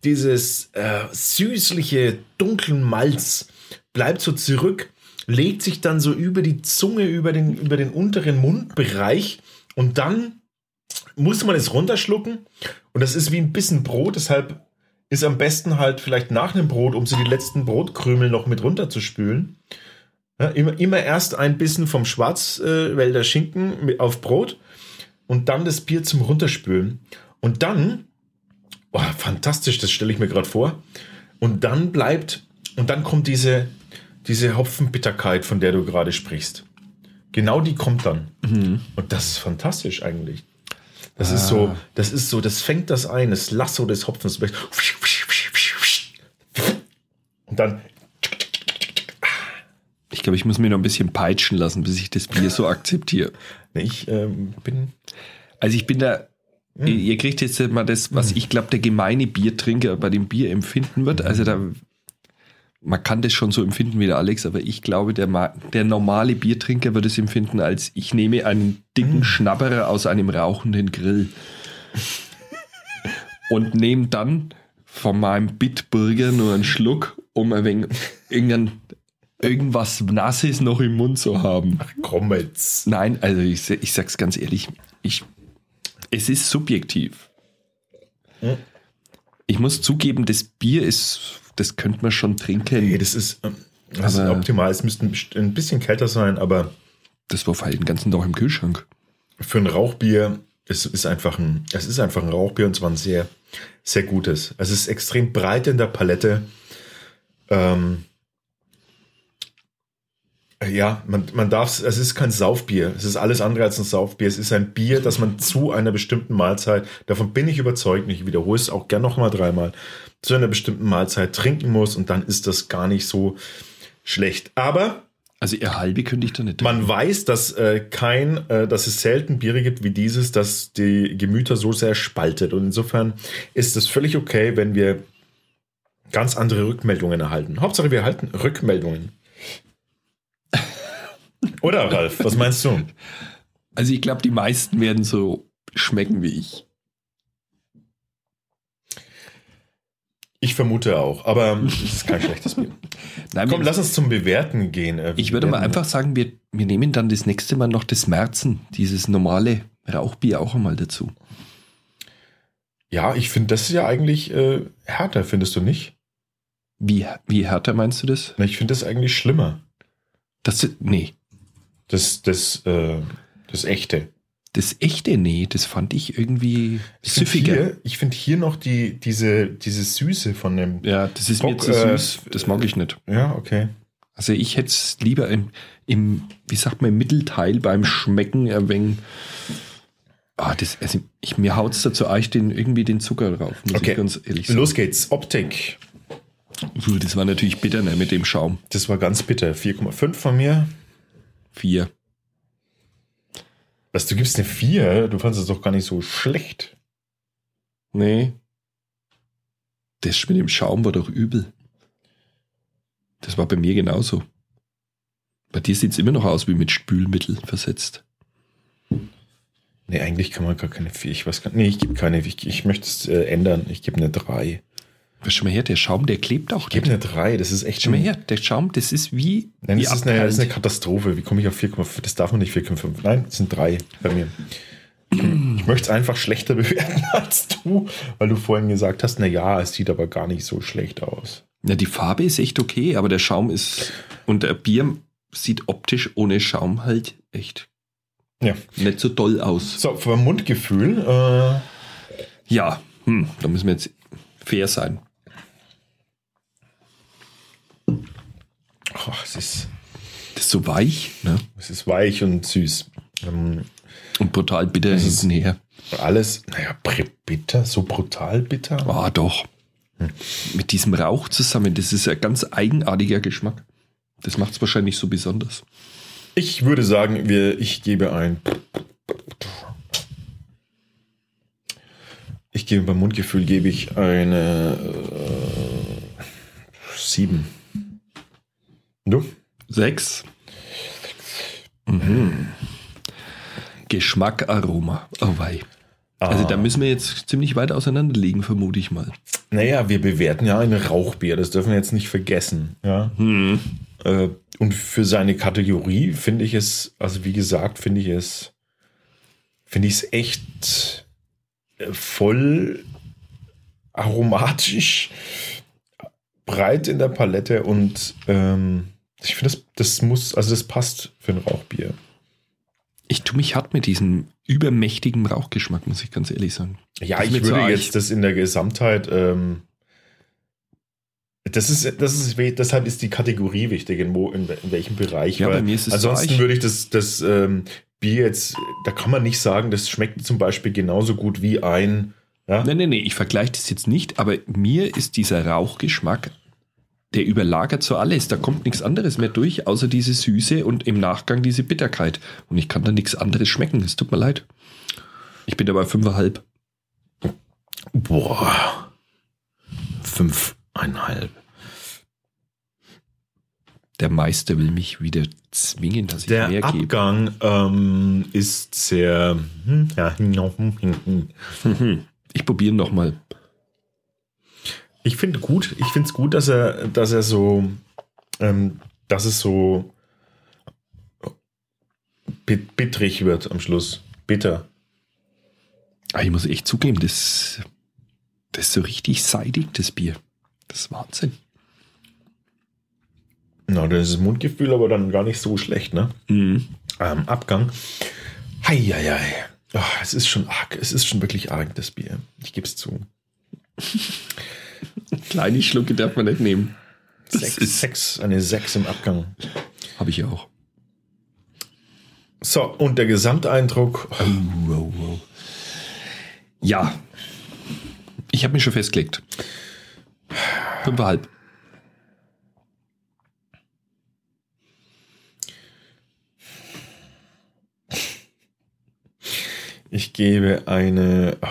Speaker 2: dieses äh, süßliche, dunklen Malz bleibt so zurück, legt sich dann so über die Zunge, über den, über den unteren Mundbereich und dann muss man es runterschlucken und das ist wie ein bisschen Brot, deshalb ist am besten halt vielleicht nach einem Brot, um so die letzten Brotkrümel noch mit runterzuspülen. Ja, immer, immer erst ein bisschen vom Schwarzwälder Schinken mit, auf Brot und dann das Bier zum Runterspülen. Und dann, oh, fantastisch, das stelle ich mir gerade vor. Und dann bleibt, und dann kommt diese, diese Hopfenbitterkeit, von der du gerade sprichst. Genau die kommt dann. Und das ist fantastisch eigentlich. Das ist so, das ist so, das fängt das ein, das Lasso des Hopfens. Und dann,
Speaker 3: Ich glaube, ich muss mir noch ein bisschen peitschen lassen, bis ich das Bier so akzeptiere.
Speaker 2: ich ähm, bin,
Speaker 3: Also ich bin da, ihr, ihr kriegt jetzt mal das, was ich glaube, der gemeine Biertrinker bei dem Bier empfinden wird. Also da, man kann das schon so empfinden wie der Alex, aber ich glaube, der, der normale Biertrinker wird es empfinden als, ich nehme einen dicken Schnabberer aus einem rauchenden Grill und nehme dann von meinem Bitburger nur einen Schluck, um ein wenig irgendein, irgendwas Nasses noch im Mund zu haben.
Speaker 2: komm jetzt.
Speaker 3: Nein, also ich, ich sag's ganz ehrlich, ich, es ist subjektiv.
Speaker 2: Hm.
Speaker 3: Ich muss zugeben, das Bier ist, das könnte man schon trinken.
Speaker 2: Nee, das ist, ähm, das ist optimal. Es müsste ein bisschen kälter sein, aber
Speaker 3: Das war halt den ganzen Tag im Kühlschrank.
Speaker 2: für ein Rauchbier es ist einfach ein, es ist einfach ein Rauchbier und zwar ein sehr, sehr gutes. Es ist extrem breit in der Palette. Ähm, ja, man, man darf es ist kein Saufbier. Es ist alles andere als ein Saufbier. Es ist ein Bier, das man zu einer bestimmten Mahlzeit, davon bin ich überzeugt, ich wiederhole es auch gern noch mal dreimal, zu einer bestimmten Mahlzeit trinken muss und dann ist das gar nicht so schlecht. Aber
Speaker 3: Also ihr halbe ich da nicht
Speaker 2: man weiß, dass äh, kein, äh, dass es selten Biere gibt wie dieses, das die Gemüter so sehr spaltet. Und insofern ist es völlig okay, wenn wir ganz andere Rückmeldungen erhalten. Hauptsache, wir erhalten Rückmeldungen. Oder Ralf, was meinst du?
Speaker 3: Also ich glaube, die meisten werden so schmecken wie ich.
Speaker 2: Ich vermute auch, aber es ist kein schlechtes Bier.
Speaker 3: Nein,
Speaker 2: Komm, lass uns zum Bewerten gehen. Äh,
Speaker 3: ich würde mal einfach sagen, wir, wir nehmen dann das nächste Mal noch das Märzen, dieses normale Rauchbier auch einmal dazu.
Speaker 2: Ja, ich finde, das ist ja eigentlich äh, härter, findest du nicht?
Speaker 3: Wie, wie härter meinst du das?
Speaker 2: Na, Ich finde das eigentlich schlimmer.
Speaker 3: Das, nee,
Speaker 2: Das, das, äh, das echte.
Speaker 3: das echte, nee, das fand ich irgendwie
Speaker 2: Ich finde
Speaker 3: süffiger.
Speaker 2: hier, ich find hier noch die, diese, diese Süße von dem.
Speaker 3: Ja, das ist mir
Speaker 2: Bock,
Speaker 3: zu
Speaker 2: äh,
Speaker 3: süß. Das mag ich nicht.
Speaker 2: Ja, okay.
Speaker 3: Also ich hätte es lieber im, im, wie sagt man, im Mittelteil beim Schmecken ein wenig. Ah, das, also ich, mir haut es dazu eigentlich den, irgendwie den Zucker drauf, muss
Speaker 2: Okay.
Speaker 3: ich ganz ehrlich sagen.
Speaker 2: Los geht's. Optik.
Speaker 3: Das war natürlich bitter, ne, mit dem Schaum.
Speaker 2: Das war ganz bitter. 4,5 von mir.
Speaker 3: Vier.
Speaker 2: Was, du gibst eine 4? Du fandest es doch gar nicht so schlecht.
Speaker 3: Nee. Das mit dem Schaum war doch übel. Das war bei mir genauso. Bei dir sieht es immer noch aus wie mit Spülmittel versetzt.
Speaker 2: Nee, eigentlich kann man gar keine 4. Ich weiß gar Nee, ich gebe keine. Ich, ich möchte es äh, ändern. Ich gebe eine 3.
Speaker 3: Schon mal her, der Schaum, der klebt auch
Speaker 2: Ich gebe eine 3. Das ist echt
Speaker 3: Schau mal her, der Schaum, das ist wie,
Speaker 2: Nein, das ist, eine, das ist eine. Katastrophe. Wie komme ich auf 4,5? Das darf man nicht 4,5. Nein, das sind 3 bei mir. Ich möchte es einfach schlechter bewerten als du, weil du vorhin gesagt hast, na ja, es sieht aber gar nicht so schlecht aus.
Speaker 3: Ja, die Farbe ist echt okay, aber der Schaum ist. Und der Bier sieht optisch ohne Schaum halt echt
Speaker 2: Ja.
Speaker 3: nicht so toll aus.
Speaker 2: So, vom Mundgefühl, äh,
Speaker 3: Ja, hm, da müssen wir jetzt fair sein.
Speaker 2: Oh, es, ist,
Speaker 3: Das ist so weich ne?
Speaker 2: es ist weich und süß. Ähm,
Speaker 3: und brutal bitter
Speaker 2: Das ist-
Speaker 3: hinten her.
Speaker 2: alles, naja, bitter, so brutal bitter.
Speaker 3: Ah, doch. Mit diesem Rauch zusammen, das ist ein ganz eigenartiger Geschmack. Das macht es wahrscheinlich so besonders.
Speaker 2: Ich würde sagen, wir, ich gebe ein. Ich gebe beim Mundgefühl gebe ich eine äh, sieben. Du?
Speaker 3: Sechs. Mhm. Geschmack, Aroma. Oh wei. Also da müssen wir jetzt ziemlich weit auseinander liegen, vermute ich mal.
Speaker 2: Naja, wir bewerten ja ein Rauchbier, das dürfen wir jetzt nicht vergessen. Ja. Äh, Und für seine Kategorie finde ich es, also wie gesagt, finde ich es, finde ich es echt äh, voll aromatisch, breit in der Palette und ähm, ich finde, das, das muss, also das passt für ein Rauchbier.
Speaker 3: Ich tue mich hart mit diesem übermächtigen Rauchgeschmack, muss ich ganz ehrlich sagen.
Speaker 2: Ja,
Speaker 3: Das
Speaker 2: ich würde
Speaker 3: arg.
Speaker 2: jetzt das in der Gesamtheit. Ähm, das ist, das ist, deshalb ist die Kategorie wichtig, in, wo, in, in welchem Bereich.
Speaker 3: Ja, bei mir ist es
Speaker 2: ansonsten
Speaker 3: weich.
Speaker 2: würde ich das, das ähm, Bier jetzt, da kann man nicht sagen, das schmeckt zum Beispiel genauso gut wie ein. Ja,
Speaker 3: Nein, nein, nein, ich vergleiche das jetzt nicht, aber mir ist dieser Rauchgeschmack, der überlagert so alles. Da kommt nichts anderes mehr durch, außer diese Süße und im Nachgang diese Bitterkeit. Und ich kann da nichts anderes schmecken. Es tut mir leid. Ich bin dabei fünfeinhalb.
Speaker 2: Boah. Fünfeinhalb.
Speaker 3: Der Meister will mich wieder zwingen, dass ich
Speaker 2: Der
Speaker 3: mehr gebe.
Speaker 2: Abgang ähm, ist sehr. hm, Ja.
Speaker 3: Ich probiere nochmal.
Speaker 2: Ich finde gut, ich finde es gut, dass er, dass er so, ähm, dass es so bit bittrig wird am Schluss. Bitter.
Speaker 3: Ah, Ich muss echt zugeben, das, das ist so richtig seidig, das Bier. Das ist Wahnsinn.
Speaker 2: Na, dann ist das Mundgefühl aber dann gar nicht so schlecht, ne?
Speaker 3: Mhm.
Speaker 2: Ähm, Abgang. Heieiei. Oh, es ist schon arg. Es ist schon wirklich arg, das Bier. Ich gebe es zu.
Speaker 3: Kleine Schlucke darf man nicht nehmen.
Speaker 2: Sechs,
Speaker 3: ist-
Speaker 2: sechs, eine Sechs im Abgang.
Speaker 3: Habe ich auch.
Speaker 2: So, und der Gesamteindruck.
Speaker 3: Oh, wow, wow. Ja. Ich habe mich schon festgelegt. Fünfeinhalb.
Speaker 2: Ich gebe eine. Oh,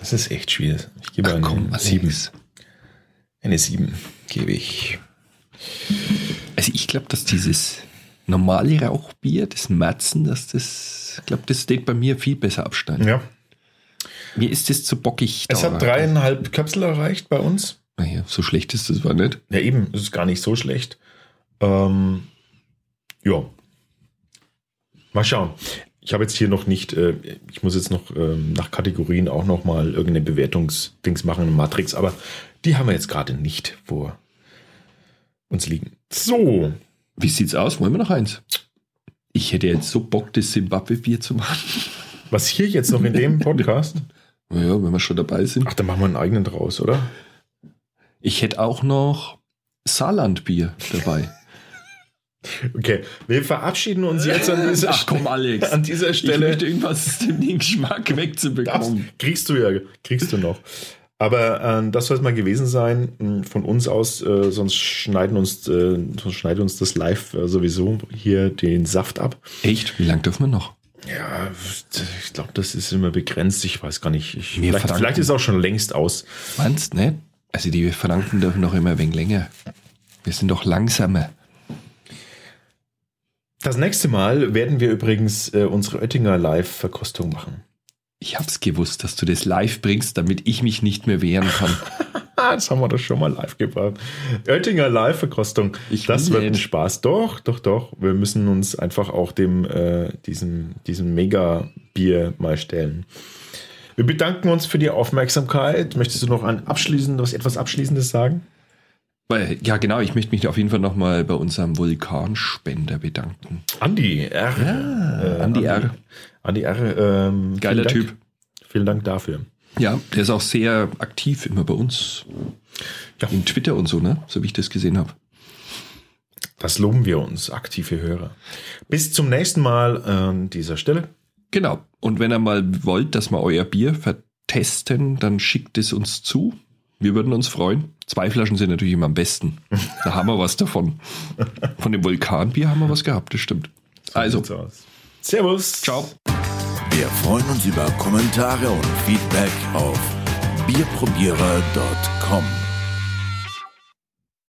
Speaker 2: das ist echt schwierig. Ich gebe eine
Speaker 3: Alex.
Speaker 2: sieben. Eine sieben gebe ich.
Speaker 3: Also ich glaube, dass dieses normale Rauchbier, das Matzen, dass das, ich glaube, das steht bei mir viel besser absteigen.
Speaker 2: Ja.
Speaker 3: Mir ist das zu bockig.
Speaker 2: Es hat dreieinhalb Köpsel erreicht bei uns.
Speaker 3: Naja, so schlecht ist das war nicht.
Speaker 2: Ja, eben, es ist gar nicht so schlecht. Ähm, ja. Mal schauen. Ich habe jetzt hier noch nicht, äh, ich muss jetzt noch ähm, nach Kategorien auch noch mal irgendeine Bewertungsdings machen, eine Matrix, aber die haben wir jetzt gerade nicht vor uns liegen. So,
Speaker 3: Wie sieht's aus? Wollen wir noch eins? Ich hätte jetzt so Bock, das Zimbabwe-Bier zu machen.
Speaker 2: was hier jetzt noch in dem Podcast?
Speaker 3: Naja, wenn wir schon dabei sind.
Speaker 2: Ach, dann machen wir einen eigenen draus, oder?
Speaker 3: Ich hätte auch noch Saarlandbier dabei.
Speaker 2: Okay, wir verabschieden uns jetzt an dieser,
Speaker 3: Ach komm, Alex.
Speaker 2: an dieser
Speaker 3: Ich
Speaker 2: Stelle.
Speaker 3: möchte irgendwas, den Geschmack
Speaker 2: Das
Speaker 3: wegzubekommen.
Speaker 2: kriegst du ja, kriegst du noch. Aber äh, das soll es mal gewesen sein mh, von uns aus, äh, sonst schneiden uns, äh, sonst schneidet uns das live äh, sowieso hier den Saft ab.
Speaker 3: Echt? Wie lange dürfen wir noch?
Speaker 2: Ja, ich glaube, das ist immer begrenzt. Ich weiß gar nicht. Ich, vielleicht, vielleicht ist es auch schon längst aus.
Speaker 3: Meinst ne? Also die Franken dürfen noch immer ein wenig länger. Wir sind doch langsamer.
Speaker 2: Das nächste Mal werden wir übrigens äh, unsere Oettinger Live-Verkostung machen.
Speaker 3: Ich hab's gewusst, dass du das live bringst, damit ich mich nicht mehr wehren kann.
Speaker 2: Das haben wir doch schon mal live gebracht. Oettinger Live-Verkostung. Das wird ein. Spaß. Doch, doch, doch. Wir müssen uns einfach auch dem, äh, diesem, diesem Mega-Bier mal stellen. Wir bedanken uns für die Aufmerksamkeit. Möchtest du noch ein abschließend, was etwas Abschließendes sagen?
Speaker 3: Ja, genau, ich möchte mich auf jeden Fall nochmal bei unserem Vulkanspender bedanken.
Speaker 2: Andi R.
Speaker 3: Ja, Andi R.
Speaker 2: Andi R. Ähm,
Speaker 3: Geiler
Speaker 2: vielen.
Speaker 3: Typ.
Speaker 2: Vielen Dank dafür.
Speaker 3: Ja, der ist auch sehr aktiv immer bei uns.
Speaker 2: Ja.
Speaker 3: In Twitter und so, ne? So wie ich das gesehen habe.
Speaker 2: Das loben wir uns, aktive Hörer. Bis zum nächsten Mal an dieser Stelle.
Speaker 3: Genau. Und wenn ihr mal wollt, dass wir euer Bier vertesten, dann schickt es uns zu. Wir würden uns freuen. Zwei Flaschen sind natürlich immer am besten. Da haben wir was davon. Von dem Vulkanbier haben wir was gehabt, das stimmt. Also,
Speaker 2: sieht's aus. Servus.
Speaker 3: ciao.
Speaker 1: Wir freuen uns über Kommentare und Feedback auf bierprobierer.com.